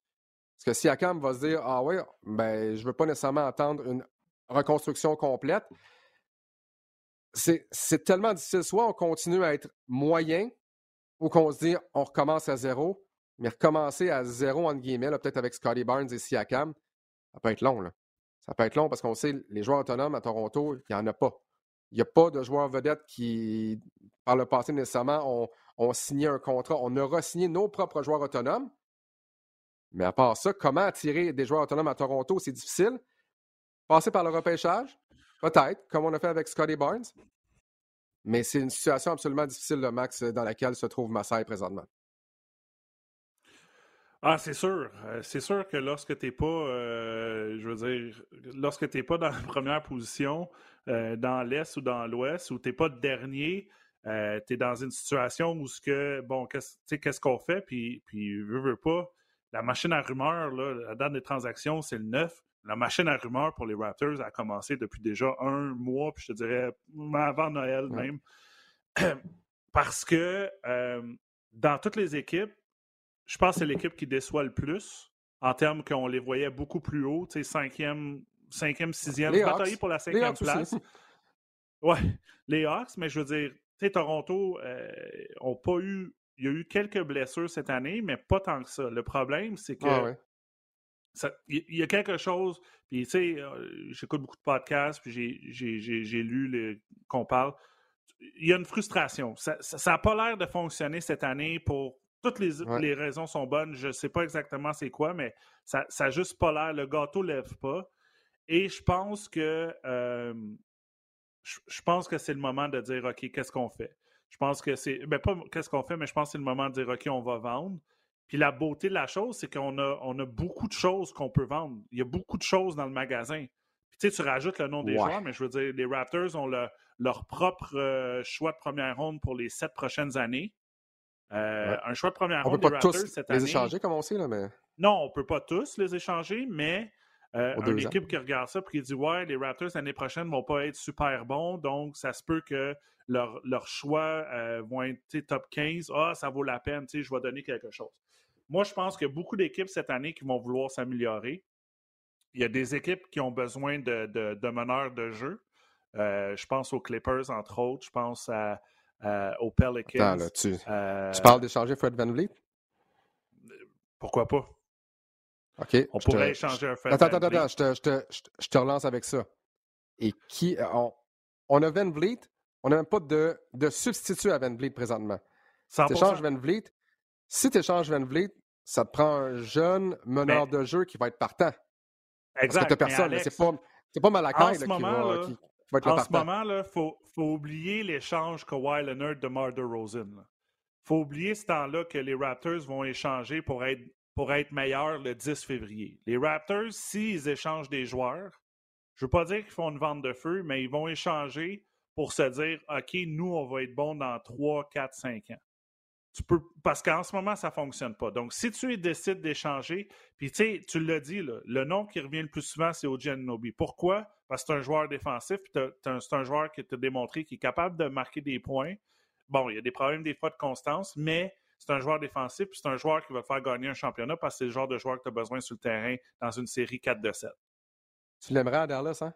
Speaker 1: Parce que si Akam va se dire Ah oui, ben, je ne veux pas nécessairement attendre une reconstruction complète, c'est tellement difficile. Soit on continue à être moyen ou qu'on se dit on recommence à zéro, mais recommencer à zéro, entre guillemets, peut-être avec Scotty Barnes et Siakam, ça peut être long. Là. Ça peut être long parce qu'on sait les joueurs autonomes à Toronto, il n'y en a pas. Il n'y a pas de joueurs vedettes qui, par le passé, nécessairement, ont, ont signé un contrat. On a re-signé nos propres joueurs autonomes Mais à part ça, comment attirer des joueurs autonomes à Toronto, c'est difficile. Passer par le repêchage, peut-être, comme on a fait avec Scotty Barnes. Mais c'est une situation absolument difficile, le Max, dans laquelle se trouve Massaï présentement.
Speaker 2: Ah, c'est sûr. Euh, c'est sûr que lorsque tu n'es pas, euh, je veux dire, lorsque tu pas dans la première position, euh, dans l'Est ou dans l'Ouest, ou tu n'es pas dernier, tu es dans une situation où ce que, bon, qu'est-ce qu'on fait, puis, puis veux, veux pas, la machine à rumeurs, là, la date des transactions, c'est le 9. La machine à rumeurs pour les Raptors a commencé depuis déjà un mois, puis je te dirais avant Noël même. Parce que dans toutes les équipes, je pense que c'est l'équipe qui déçoit le plus en termes qu'on les voyait beaucoup plus haut, tu sais, cinquième, cinquième, sixième, batailler pour la cinquième place. Ouais, les Hawks, mais je veux dire, tu sais, Toronto euh, pas eu. Il y a eu quelques blessures cette année, mais pas tant que ça. Le problème, c'est que. Ah il y a quelque chose, puis tu sais, euh, j'écoute beaucoup de podcasts, puis j'ai lu qu'on parle. Il y a une frustration. Ça n'a pas l'air de fonctionner cette année pour toutes les, raisons sont bonnes. Je ne sais pas exactement c'est quoi, mais ça n'a juste pas l'air. Le gâteau ne lève pas. Et je pense que je, pense que c'est le moment de dire OK, qu'est-ce qu'on fait? Je pense que c'est. Ben pas qu'est-ce qu'on fait, mais je pense que c'est le moment de dire OK, on va vendre. Puis la beauté de la chose, c'est qu'on a, on a beaucoup de choses qu'on peut vendre. Il y a beaucoup de choses dans le magasin. Puis tu sais, tu rajoutes le nom des joueurs, mais je veux dire, les Raptors ont leur propre euh, choix de première ronde pour les sept prochaines années. Euh, un choix de première ronde.
Speaker 1: On peut pas tous les échanger comme on sait, là, mais.
Speaker 2: Non, on peut pas tous les échanger, mais euh, une équipe qui regarde ça et qui dit Ouais, les Raptors l'année prochaine vont pas être super bons, donc ça se peut que leurs leur choix euh, vont être top 15. Ah, ça vaut la peine, je vais donner quelque chose. Moi, je pense qu'il y a beaucoup d'équipes cette année qui vont vouloir s'améliorer. Il y a des équipes qui ont besoin de, de meneurs de jeu. je pense aux Clippers, entre autres. Je pense à, euh, aux Pelicans.
Speaker 1: Euh, tu, parles d'échanger Fred Van Vliet?
Speaker 2: Pourquoi pas?
Speaker 1: OK.
Speaker 2: On pourrait échanger un Fred
Speaker 1: attends, Attends, attends, je te, je, te, je te, relance avec ça. Et qui. Euh, on, on a Van Vliet, on n'a même pas de, de substitut à Van Vliet présentement. Si tu échanges Van Vliet, si tu échanges Van Vliet, ça te prend un jeune meneur de jeu qui va être partant.
Speaker 2: Exact.
Speaker 1: Parce que personne. C'est pas, pas Malakai qui, va, qui,
Speaker 2: en ce moment, il faut, faut, oublier l'échange Kawhi Leonard de Mar Rosen. Il faut oublier ce temps-là que les Raptors vont échanger pour être, pour être meilleurs le 10 février. Les Raptors, s'ils échangent des joueurs, je ne veux pas dire qu'ils font une vente de feu, mais ils vont échanger pour se dire OK, nous, on va être bons dans 3, 4, 5 ans. Tu peux, parce qu'en ce moment, ça ne fonctionne pas. Donc, si tu décides d'échanger, puis tu sais, tu l'as dit, le nom qui revient le plus souvent, c'est Oji Nobi. Pourquoi? Parce que c'est un joueur défensif, puis c'est un joueur qui t'a démontré qu'il est capable de marquer des points. Bon, il y a des problèmes des fois de constance, mais c'est un joueur défensif, puis c'est un joueur qui va te faire gagner un championnat parce que c'est le genre de joueur que tu as besoin sur le terrain dans une série 4 de 7.
Speaker 1: Tu l'aimerais à Dallas, hein?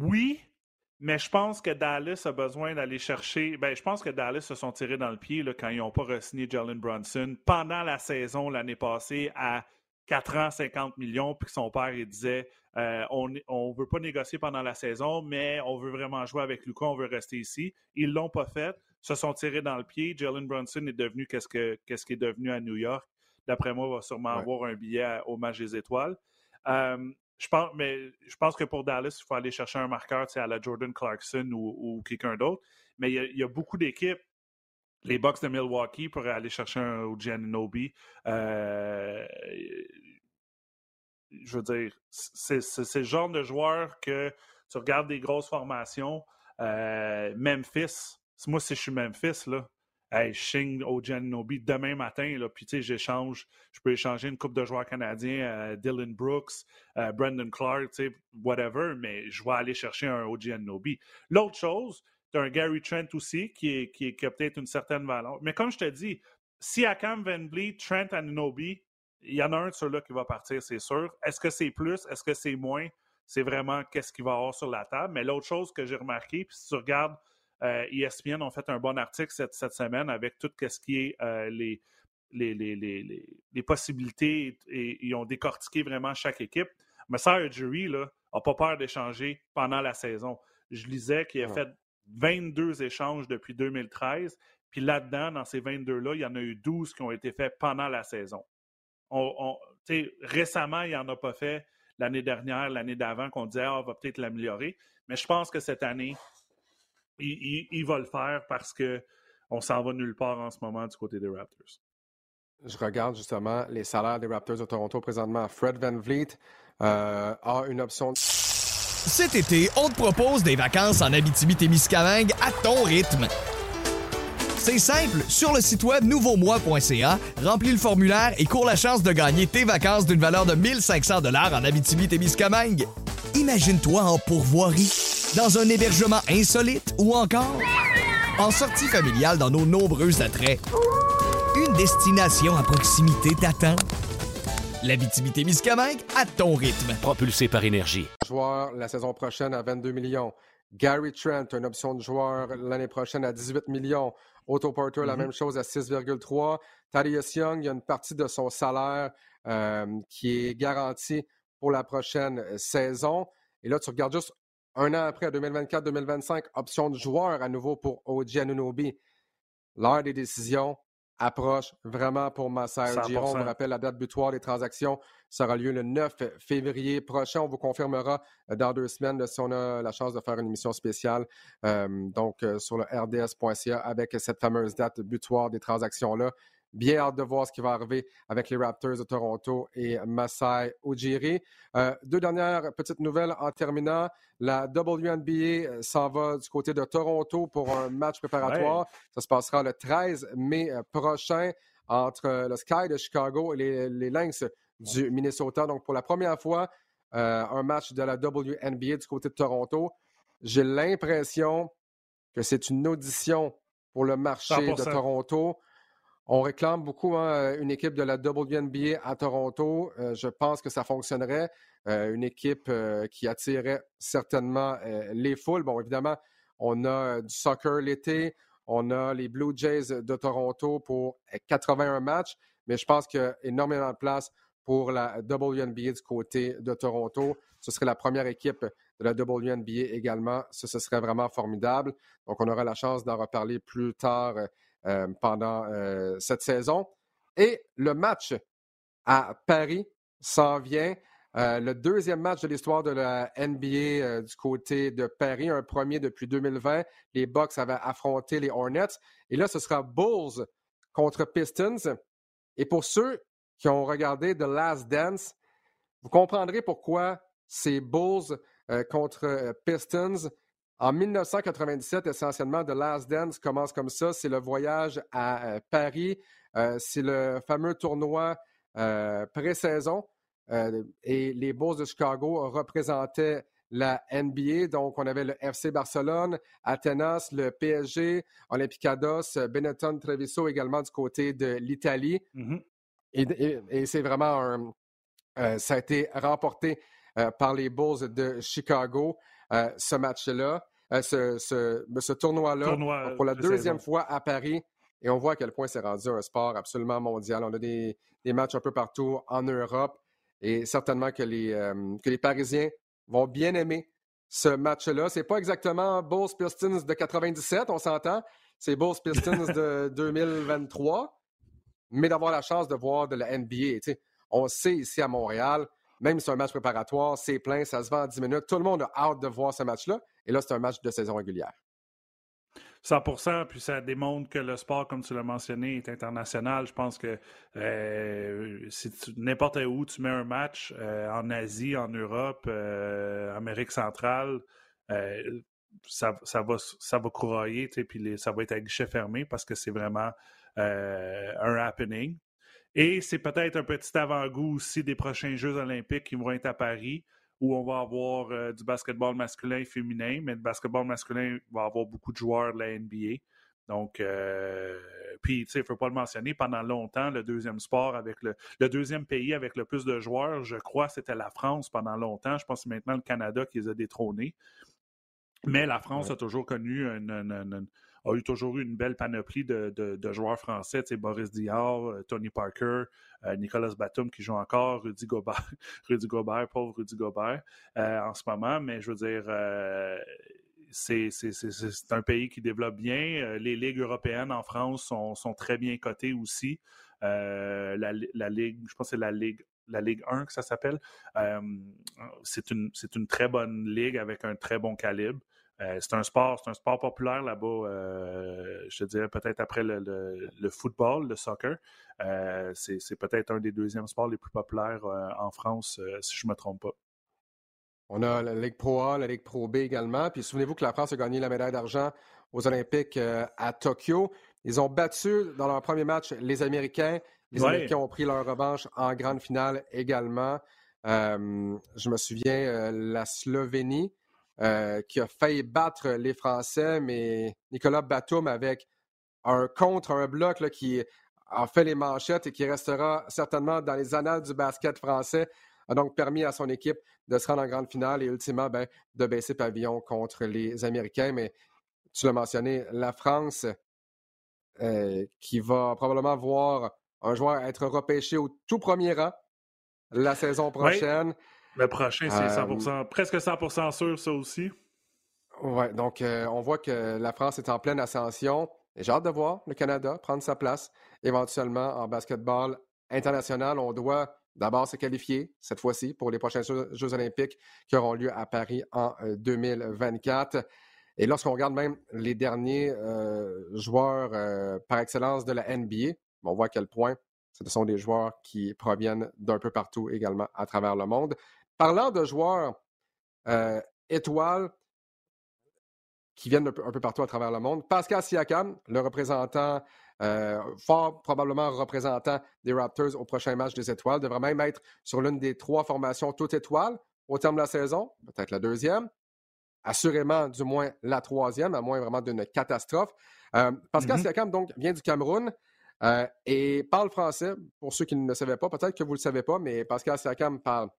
Speaker 2: Oui, mais je pense que Dallas a besoin d'aller chercher. Ben, je pense que Dallas se sont tirés dans le pied là, quand ils n'ont pas re-signé Jalen Brunson pendant la saison l'année passée à 4 ans, 50 millions, puis que son père il disait euh, on ne veut pas négocier pendant la saison, mais on veut vraiment jouer avec Lucas, on veut rester ici. Ils l'ont pas fait, se sont tirés dans le pied. Jalen Brunson est devenu qu'est-ce que qu'est-ce qu'il est devenu à New York. D'après moi, il va sûrement avoir un billet au match des étoiles. Euh, je pense, mais je pense que pour Dallas, il faut aller chercher un marqueur à la Jordan Clarkson ou, quelqu'un d'autre. Mais il y, a, beaucoup d'équipes. Les Bucks de Milwaukee pourraient aller chercher un Obi. Euh, je veux dire, c'est le genre de joueur que tu regardes des grosses formations. Euh, Memphis, moi, si je suis Memphis, là, hey, Shing Ojaninobi demain matin, là, puis tu sais, j'échange, je peux échanger une coupe de joueurs canadiens, euh, Dylan Brooks, euh, Brandon Clark, tu sais, whatever, mais je vais aller chercher un Ojaninobi. L'autre chose, tu as un Gary Trent aussi qui, est, qui, a peut-être une certaine valeur. Mais comme je te dis, si Akam Van Vliet, Trent Ananobi, il y en a un de ceux-là qui va partir, c'est sûr. Est-ce que c'est plus? Est-ce que c'est moins? C'est vraiment qu'est-ce qu'il va avoir sur la table. Mais l'autre chose que j'ai remarqué, puis si tu regardes euh, ESPN ont fait un bon article cette, semaine avec tout ce qui est euh, les, les, possibilités et, ils ont décortiqué vraiment chaque équipe. Mais ça, Jury n'a pas peur d'échanger pendant la saison. Je lisais qu'il a fait 22 échanges depuis 2013, Puis là-dedans, dans ces 22-là, il y en a eu 12 qui ont été faits pendant la saison. On, récemment, il n'y en a pas fait l'année dernière, l'année d'avant, qu'on disait, ah, on va peut-être l'améliorer. Mais je pense que cette année, il, va le faire parce qu'on s'en va nulle part en ce moment du côté des Raptors.
Speaker 1: Je regarde justement les salaires des Raptors de Toronto présentement. Fred Van Vliet euh, a une option.
Speaker 3: Cet été, on te propose des vacances en Abitibi-Témiscamingue à ton rythme. C'est simple, sur le site web nouveaumois.ca, remplis le formulaire et cours la chance de gagner tes vacances d'une valeur de 1500 dollars en Abitibi-Témiscamingue. Imagine-toi en pourvoirie, dans un hébergement insolite ou encore en sortie familiale dans nos nombreux attraits. Une destination à proximité t'attend. L'Abitibi-Témiscamingue à ton rythme.
Speaker 4: Propulsé par énergie.
Speaker 1: Joueur la saison prochaine à 22 millions. Gary Trent, une option de joueur l'année prochaine à 18 millions. Otto Porter, la mm-hmm. même chose à 6,3. Thaddeus Young, il y a une partie de son salaire euh, qui est garantie pour la prochaine euh, saison. Et là, tu regardes juste un an après, 2024-2025, option de joueur à nouveau pour OG Anunobi. L'heure des décisions approche vraiment pour Massaï Giron. On vous rappelle la date butoir des transactions sera lieu le 9 février prochain. On vous confirmera euh, dans deux semaines si on a la chance de faire une émission spéciale euh, donc sur le rds.ca avec cette fameuse date butoir des transactions-là. Bien hâte de voir ce qui va arriver avec les Raptors de Toronto et Masai Ujiri. Euh, deux dernières petites nouvelles en terminant. La WNBA euh, s'en va du côté de Toronto pour un match préparatoire. Ça se passera le 13 mai euh, prochain entre le Sky de Chicago et les, Lynx du Minnesota. Donc, pour la première fois, un match de la WNBA du côté de Toronto. J'ai l'impression que c'est une audition pour le marché de Toronto. On réclame beaucoup hein, une équipe de la WNBA à Toronto. Euh, je pense que ça fonctionnerait. Euh, une équipe euh, qui attirerait certainement les foules. Bon, évidemment, on a du soccer l'été. On a les Blue Jays de Toronto pour 81 matchs. Mais je pense qu'il y a énormément de place pour la WNBA du côté de Toronto. Ce serait la première équipe de la WNBA également. Ce, serait vraiment formidable. Donc, on aura la chance d'en reparler plus tard euh, pendant euh, cette saison. Et le match à Paris s'en vient. Euh, le deuxième match de l'histoire de la NBA du côté de Paris, un premier depuis 2020. Les Bucks avaient affronté les Hornets. Et là, ce sera Bulls contre Pistons. Et pour ceux qui ont regardé The Last Dance, vous comprendrez pourquoi c'est Bulls contre Pistons. En 1997, essentiellement, The Last Dance commence comme ça. C'est le voyage à euh, Paris. Euh, c'est le fameux tournoi euh, pré-saison. et les Bulls de Chicago représentaient la NBA. Donc, on avait le FC Barcelone, Atenas, le PSG, Olympicados, Benetton, Treviso également du côté de l'Italie. Mm-hmm. Et, c'est vraiment un. ça a été remporté par les Bulls de Chicago, ce match-là. Euh, ce, tournoi-là pour la deuxième fois à Paris. Et on voit à quel point c'est rendu un sport absolument mondial. On a des, matchs un peu partout en Europe. Et certainement que les, euh, que les Parisiens vont bien aimer ce match-là. C'est pas exactement Bulls Pistons de 97, on s'entend. C'est Bulls Pistons de 2023. Mais d'avoir la chance de voir de la NBA. On sait ici à Montréal, même si c'est un match préparatoire, c'est plein, ça se vend en 10 minutes. Tout le monde a hâte de voir ce match-là. Et là, c'est un match de saison régulière.
Speaker 2: 100% puis ça démontre que le sport, comme tu l'as mentionné, est international. Je pense que euh, n'importe où tu mets un match, euh, en Asie, en Europe, euh, Amérique centrale, ça, ça, va, ça va puis ça va être à guichet fermé parce que c'est vraiment un happening. Et c'est peut-être un petit avant-goût aussi des prochains Jeux olympiques qui vont être à Paris où on va avoir euh, du basketball masculin et féminin, mais le basketball masculin va avoir beaucoup de joueurs de la NBA. Donc, euh, puis, tu sais, il ne faut pas le mentionner, pendant longtemps, le deuxième sport avec le, deuxième pays avec le plus de joueurs, je crois, c'était la France pendant longtemps. Je pense que c'est maintenant le Canada qui les a détrônés. Mais la France a toujours connu une, a eu toujours eu une belle panoplie de, joueurs français, Boris Diaw, euh, Tony Parker, euh, Nicolas Batum qui joue encore, Rudy Gobert, Rudy Gobert, pauvre Rudy Gobert euh, en ce moment, mais je veux dire, c'est un pays qui développe bien. Les ligues européennes en France sont, sont très bien cotées aussi. la, la, Ligue, je pense que c'est la Ligue la Ligue 1 que ça s'appelle. c'est une, une, très bonne ligue avec un très bon calibre. Euh, c'est un sport, c'est un sport populaire là-bas. Euh, je te dirais peut-être après le, football, le soccer. Euh, c'est, peut-être un des deuxièmes sports les plus populaires en France, si je ne me trompe pas.
Speaker 1: On a la Ligue Pro A, la Ligue Pro B également. Puis souvenez-vous que la France a gagné la médaille d'argent aux Olympiques à Tokyo. Ils ont battu dans leur premier match les Américains. Les Américains ont pris leur revanche en grande finale également. je me souviens, la Slovénie euh, qui a failli battre les Français, mais Nicolas Batum avec un contre, un bloc qui a fait les manchettes et qui restera certainement dans les annales du basket français, a donc permis à son équipe de se rendre en grande finale et ultimement ben, de baisser pavillon contre les Américains. Mais tu l'as mentionné, la France euh, qui va probablement voir un joueur être repêché au tout premier rang la saison prochaine.
Speaker 2: Le prochain, c'est 100%, presque 100% sûr, ça aussi.
Speaker 1: Oui, donc euh, on voit que la France est en pleine ascension. J'ai hâte de voir le Canada prendre sa place éventuellement en basketball international. On doit d'abord se qualifier cette fois-ci pour les prochains Jeux, olympiques qui auront lieu à Paris en 2024. Euh, Et lorsqu'on regarde même les derniers euh, joueurs par excellence de la NBA, on voit à quel point ce sont des joueurs qui proviennent d'un peu partout également à travers le monde. Parlant de joueurs euh, étoiles qui viennent un peu, partout à travers le monde, Pascal Siakam, le représentant, euh, fort probablement représentant des Raptors au prochain match des étoiles, devrait même être sur l'une des trois formations toutes étoiles au terme de la saison, peut-être la deuxième, assurément du moins la troisième, à moins vraiment d'une catastrophe. Euh, Pascal mm-hmm. Siakam, donc, vient du Cameroun. et parle français, pour ceux qui ne le savaient pas, peut-être que vous ne le savez pas, mais Pascal Siakam parle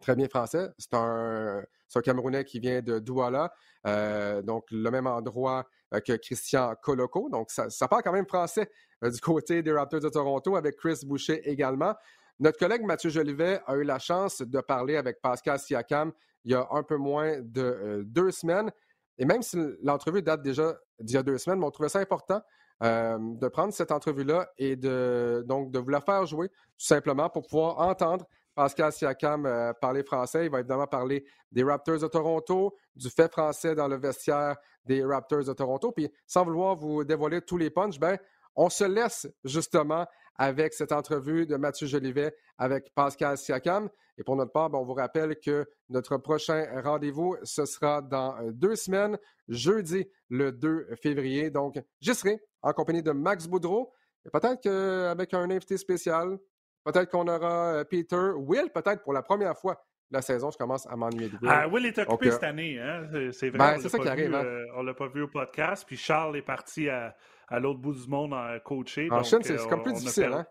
Speaker 1: très bien français. C'est un, Camerounais qui vient de Douala, euh, donc le même endroit euh, que Christian Coloco. Donc, ça, parle quand même français euh, du côté des Raptors de Toronto, avec Chris Boucher également. Notre collègue Mathieu Jolivet a eu la chance de parler avec Pascal Siakam il y a un peu moins de deux semaines. Et même si l'entrevue date déjà d'il y a deux semaines, on trouvait ça important de prendre cette entrevue-là et de, donc, de vous la faire jouer, tout simplement pour pouvoir entendre Pascal Siakam euh, parler français. Il va évidemment parler des Raptors de Toronto, du fait français dans le vestiaire des Raptors de Toronto. Puis, sans vouloir vous dévoiler tous les punchs, ben, on se laisse justement avec cette entrevue de Mathieu Jolivet avec Pascal Siakam. Et pour notre part, ben, on vous rappelle que notre prochain rendez-vous, ce sera dans euh, deux semaines, jeudi le 2 février. Donc, j'y serai en compagnie de Max Boudreau. Et peut-être qu'avec un invité spécial, Peut-être qu'on aura euh, Peter. Will, peut-être pour la première fois la saison, je commence à m'ennuyer de
Speaker 2: Will. Ah, Will est occupé euh, cette année, hein? C'est vrai.
Speaker 1: Ben, c'est ça qui arrive. Hein.
Speaker 2: Euh, on l'a pas vu au podcast. Puis Charles est parti à, l'autre bout du monde à coacher.
Speaker 1: En Chine, c'est comme plus difficile. hein?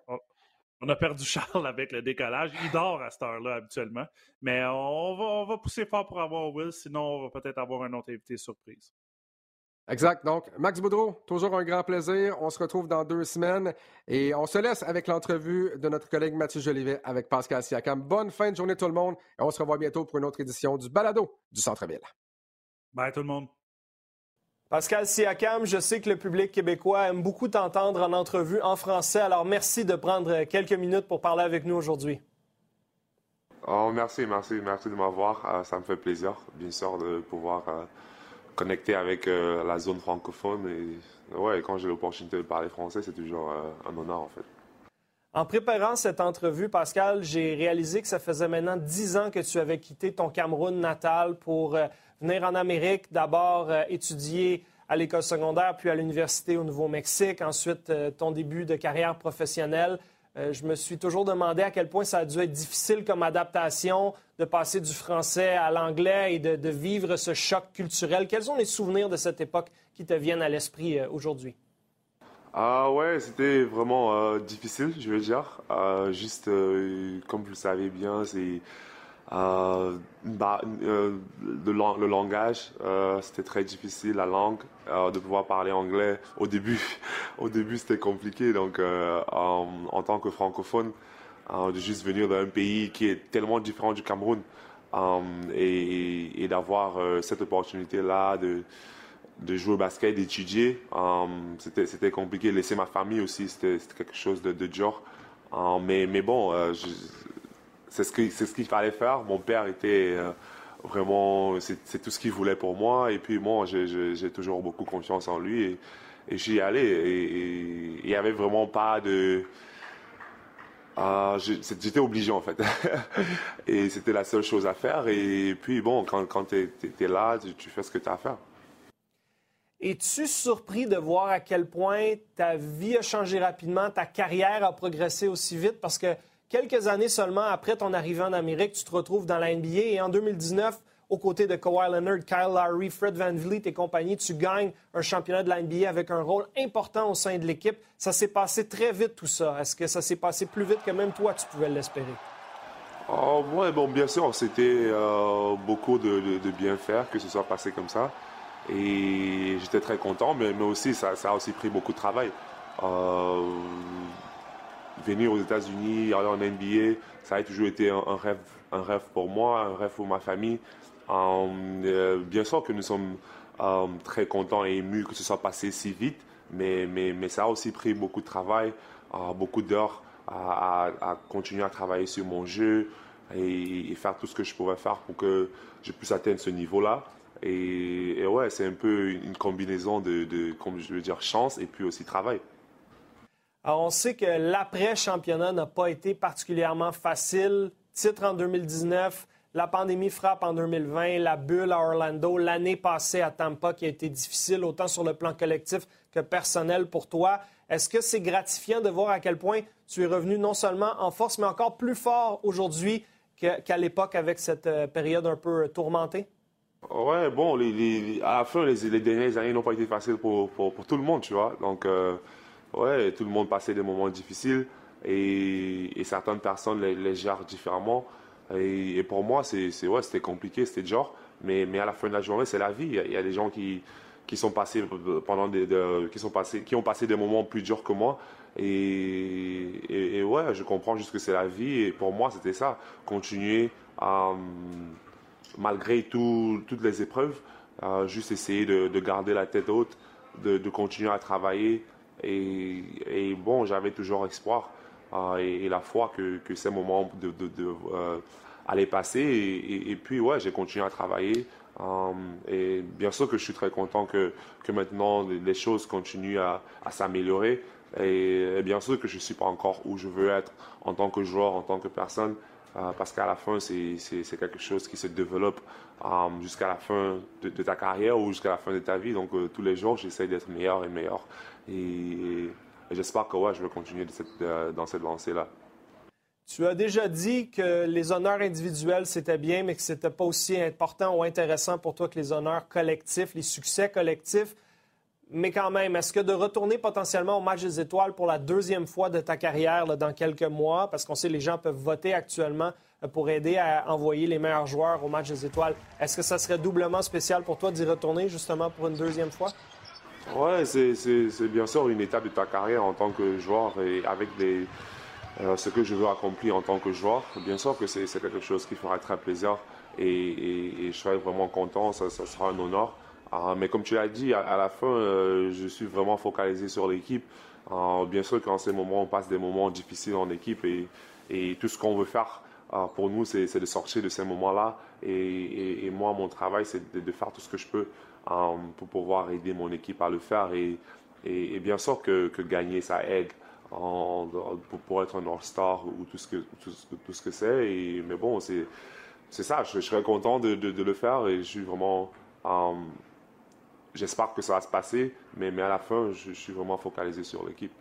Speaker 2: on, a perdu Charles avec le décalage. Il dort à cette heure-là habituellement. Mais on va, on va pousser fort pour avoir Will. Sinon, on va peut-être avoir un autre invité surprise.
Speaker 1: Exact. Donc, Max Boudreau, toujours un grand plaisir. On se retrouve dans deux semaines et on se laisse avec l'entrevue de notre collègue Mathieu Jolivet avec Pascal Siakam. Bonne fin de journée tout le monde et on se revoit bientôt pour une autre édition du Balado du Centre-Ville.
Speaker 2: Bye tout le monde.
Speaker 4: Pascal Siakam, je sais que le public québécois aime beaucoup t'entendre en entrevue en français, alors merci de prendre quelques minutes pour parler avec nous aujourd'hui.
Speaker 5: Oh, merci, merci, merci de m'avoir. Euh, ça me fait plaisir, bien sûr, de pouvoir euh, connecter avec euh, la zone francophone. Et ouais, quand j'ai l'opportunité de parler français, c'est toujours euh, un honneur en fait.
Speaker 4: En préparant cette entrevue, Pascal, j'ai réalisé que ça faisait maintenant dix ans que tu avais quitté ton Cameroun natal pour euh, venir en Amérique, d'abord étudier à l'école secondaire, puis à l'université au Nouveau-Mexique, ensuite ton début de carrière professionnelle. Euh, je me suis toujours demandé à quel point ça a dû être difficile comme adaptation de passer du français à l'anglais et de, vivre ce choc culturel. Quels sont les souvenirs de cette époque qui te viennent à l'esprit euh, aujourd'hui?
Speaker 5: Ah ouais, c'était vraiment euh, difficile, je veux dire. juste comme vous le savez bien, c'est bah, le, langage, c'était très difficile, la langue, de pouvoir parler anglais. Au début, au début c'était compliqué. Donc, en, tant que francophone, de juste venir d'un pays qui est tellement différent du Cameroun, et, d'avoir cette opportunité-là de, jouer au basket, d'étudier. c'était compliqué. Laisser ma famille aussi, c'était quelque chose de, de dur. mais, bon, c'est ce qu'il fallait faire. Mon père était vraiment, c'est tout ce qu'il voulait pour moi. Et puis, moi, j'ai toujours beaucoup confiance en lui. J'y allais. Et il n'y avait vraiment pas de. Ah, j'étais obligé en fait. et c'était la seule chose à faire. Et puis bon, quand, quand tu es, là, tu, fais ce que tu as à faire.
Speaker 4: Es-tu surpris de voir à quel point ta vie a changé rapidement, ta carrière a progressé aussi vite? Parce que quelques années seulement après ton arrivée en Amérique, tu te retrouves dans la NBA et en 2019, aux côtés de Kawhi Leonard, Kyle Lowry, Fred Van Vliet et compagnie, tu gagnes un championnat de la NBA avec un rôle important au sein de l'équipe. Ça s'est passé très vite tout ça. Est-ce que ça s'est passé plus vite que même toi tu pouvais l'espérer?
Speaker 5: Oh, ouais, bon, bien sûr, c'était euh, beaucoup de, bien faire que ce soit passé comme ça. Et j'étais très content, mais, aussi ça, ça, a aussi pris beaucoup de travail. Euh, venir aux États-Unis, aller en NBA, ça a toujours été un, rêve, un rêve pour moi, un rêve pour ma famille. Euh, bien sûr que nous sommes euh, très contents et émus que ce soit passé si vite, mais, mais, mais ça a aussi pris beaucoup de travail, euh, beaucoup d'heures à, continuer à travailler sur mon jeu et, faire tout ce que je pouvais faire pour que je puisse atteindre ce niveau-là. Et, ouais, c'est un peu une combinaison de, de, comme je veux dire, chance et puis aussi travail.
Speaker 4: Alors, on sait que l'après-championnat n'a pas été particulièrement facile. Titre en 2019, la pandémie frappe en 2020, la bulle à Orlando, l'année passée à Tampa qui a été difficile, autant sur le plan collectif que personnel pour toi. Est-ce que c'est gratifiant de voir à quel point tu es revenu non seulement en force, mais encore plus fort aujourd'hui qu'à l'époque avec cette euh, période un peu tourmentée?
Speaker 5: Ouais, bon, à la fin, les, dernières années n'ont pas été faciles pour, tout le monde, tu vois. Donc, euh, ouais, tout le monde passait des moments difficiles et, certaines personnes les, les gèrent différemment. Et, pour moi, c'est, ouais, c'était compliqué, c'était dur. Mais, mais à la fin de la journée, c'est la vie. Il y, a, des gens qui, qui sont passés pendant des, qui sont passés, qui ont passé des moments plus durs que moi. Et, et, ouais, je comprends juste que c'est la vie. Et pour moi, c'était ça. Continuer à, malgré toutes les épreuves, juste essayer de, de, garder la tête haute, de, de continuer à travailler. Et, et bon, j'avais toujours espoir. Euh, et, la foi que, ces moments euh, allaient passer. Et, puis, ouais, j'ai continué à travailler. Euh, et bien sûr que je suis très content que, que maintenant les choses continuent à, s'améliorer. Et, bien sûr que je ne suis pas encore où je veux être en tant que joueur, en tant que personne, parce qu'à la fin, c'est quelque chose qui se développe jusqu'à la fin de, ta carrière ou jusqu'à la fin de ta vie. Donc tous les jours, j'essaie d'être meilleur et meilleur. J'espère que ouais, je vais continuer dans cette lancée-là.
Speaker 4: Tu as déjà dit que les honneurs individuels, c'était bien, mais que ce n'était pas aussi important ou intéressant pour toi que les honneurs collectifs, les succès collectifs. Mais quand même, est-ce que de retourner potentiellement au match des étoiles pour la deuxième fois de ta carrière dans quelques mois, parce qu'on sait que les gens peuvent voter actuellement euh, pour aider à envoyer les meilleurs joueurs au match des étoiles, est-ce que ça serait doublement spécial pour toi d'y retourner justement pour une deuxième fois?
Speaker 5: Ouais, c'est bien sûr une étape de ta carrière en tant que joueur et avec des, euh, ce que je veux accomplir en tant que joueur. Bien sûr que c'est quelque chose qui fera très plaisir et, je serai vraiment content, ça, sera un honneur. Ah, mais comme tu l'as dit, à, la fin, euh, je suis vraiment focalisé sur l'équipe. Ah, bien sûr qu'en ces moments, on passe des moments difficiles en équipe et, et tout ce qu'on veut faire ah, pour nous, c'est de sortir de ces moments-là. Et, moi, mon travail, c'est de, faire tout ce que je peux euh, pour pouvoir aider mon équipe à le faire. Et, et, bien sûr que, que, gagner, ça aide en, pour, être un All-Star ou tout ce que, tout, ce c'est. Mais bon, c'est ça. Je, serais content de, de, le faire et je suis vraiment. Euh, j'espère que ça va se passer, mais, mais à la fin, je, suis vraiment focalisé sur l'équipe.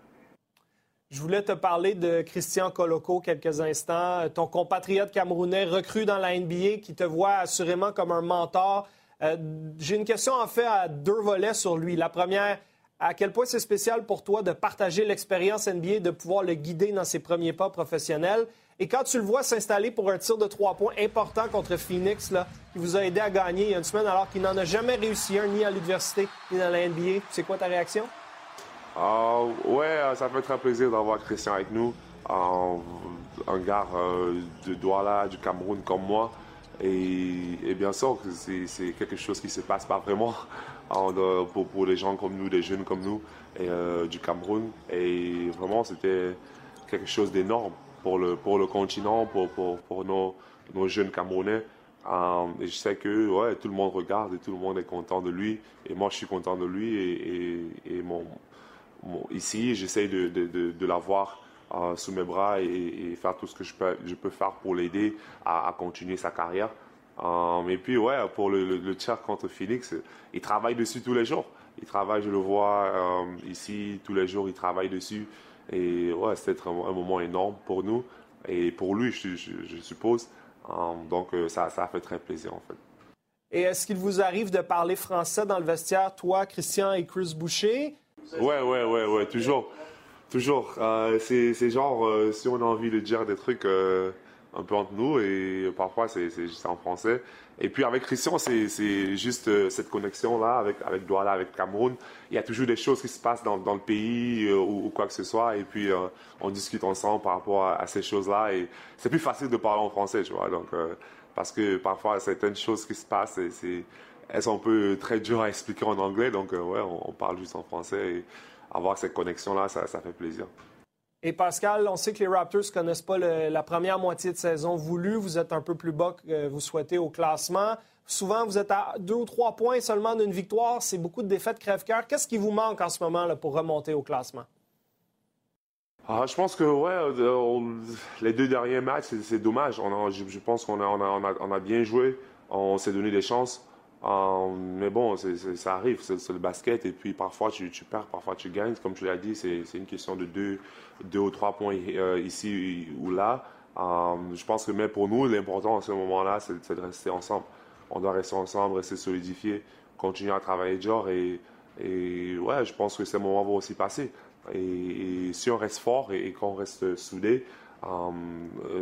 Speaker 4: Je voulais te parler de Christian Coloco quelques instants, ton compatriote camerounais recru dans la NBA qui te voit assurément comme un mentor euh, j'ai une question en fait à deux volets sur lui. La première, à quel point c'est spécial pour toi de partager l'expérience NBA, de pouvoir le guider dans ses premiers pas professionnels? Et quand tu le vois s'installer pour un tir de trois points important contre Phoenix, là, qui vous a aidé à gagner il y a une semaine alors qu'il n'en a jamais réussi un, ni à l'université, ni dans la NBA, c'est quoi ta réaction?
Speaker 5: Uh, ouais, ça fait très plaisir d'avoir Christian avec nous. un gars de Douala, du Cameroun comme moi. Et, bien sûr, c'est quelque chose qui se passe pas vraiment pour, pour des gens comme nous, des jeunes comme nous, et, du Cameroun. Et vraiment, c'était quelque chose d'énorme pour le, pour le continent, pour, pour, nos, jeunes Camerounais. Euh, et je sais que ouais, tout le monde regarde et tout le monde est content de lui. Et moi, je suis content de lui. Et, ici, j'essaie de, de, de, l'avoir euh, sous mes bras et, faire tout ce que je peux, je peux faire pour l'aider à, à, continuer sa carrière. Euh, et puis, ouais, pour le, le, le contre Phoenix, il travaille dessus tous les jours. Il travaille, je le vois ici, tous les jours, il travaille dessus. Et ouais, c'était un, un, moment énorme pour nous et pour lui, je, je, suppose. Um, donc, euh, ça, ça a fait très plaisir, en fait.
Speaker 4: Et est-ce qu'il vous arrive de parler français dans le vestiaire, toi, Christian et Chris Boucher?
Speaker 5: Ouais, ouais, ouais, ouais, toujours. Toujours. Euh, c'est genre, euh, si on a envie de dire des trucs euh, un peu entre nous, et parfois c'est juste en français. Et puis avec Christian, c'est juste euh, cette connexion-là avec, avec Douala, avec Cameroun. Il y a toujours des choses qui se passent dans, dans le pays euh, ou, quoi que ce soit. Et puis, euh, on discute ensemble par rapport à, ces choses-là. Et c'est plus facile de parler en français, tu vois. Donc, parce que parfois, certaines choses qui se passent, c'est, elles sont un peu très dures à expliquer en anglais. Donc, ouais, on, parle juste en français. Et avoir cette connexion-là, ça, ça fait plaisir.
Speaker 4: Et Pascal, on sait que les Raptors ne connaissent pas la première moitié de saison voulue. Vous êtes un peu plus bas que vous souhaitez au classement. Souvent, vous êtes à deux ou trois points seulement d'une victoire. C'est beaucoup de défaites crève-cœur. Qu'est-ce qui vous manque en ce moment là, pour remonter au classement?
Speaker 5: Ah, je pense que ouais, euh, les deux derniers matchs, c'est dommage. On je, pense qu'on a, on a, bien joué. On s'est donné des chances. Euh, mais bon, ça arrive, c'est le basket. Et puis parfois tu, perds, parfois tu gagnes. Comme tu l'as dit, c'est une question de deux, ou trois points euh, ici ou là. Euh, je pense que mais pour nous, l'important à ce moment-là, c'est de rester ensemble. On doit rester ensemble, rester solidifié, continuer à travailler dur. Et, ouais, je pense que ces moments vont aussi passer. Et, si on reste fort et, qu'on reste soudé,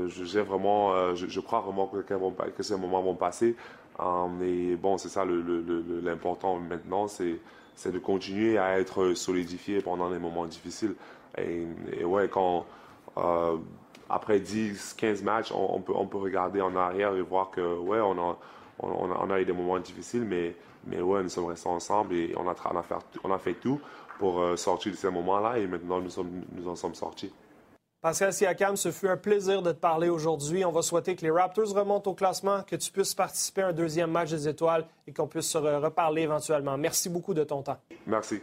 Speaker 5: j'ai vraiment, je, crois vraiment que ces moments vont passer. Um, et bon, c'est ça l'important maintenant, c'est de continuer à être solidifié pendant les moments difficiles. Et, ouais, quand euh, après 10, 15 matchs, on, peut, on peut regarder en arrière et voir que ouais, on a, on, a eu des moments difficiles, mais, mais ouais, nous sommes restés ensemble et on a, on a, fait, on a fait tout pour euh, sortir de ces moments-là et maintenant nous, sommes, nous en sommes sortis.
Speaker 4: Pascal Siakam, ce fut un plaisir de te parler aujourd'hui. On va souhaiter que les Raptors remontent au classement, que tu puisses participer à un deuxième match des étoiles et qu'on puisse se reparler éventuellement. Merci beaucoup de ton temps.
Speaker 5: Merci.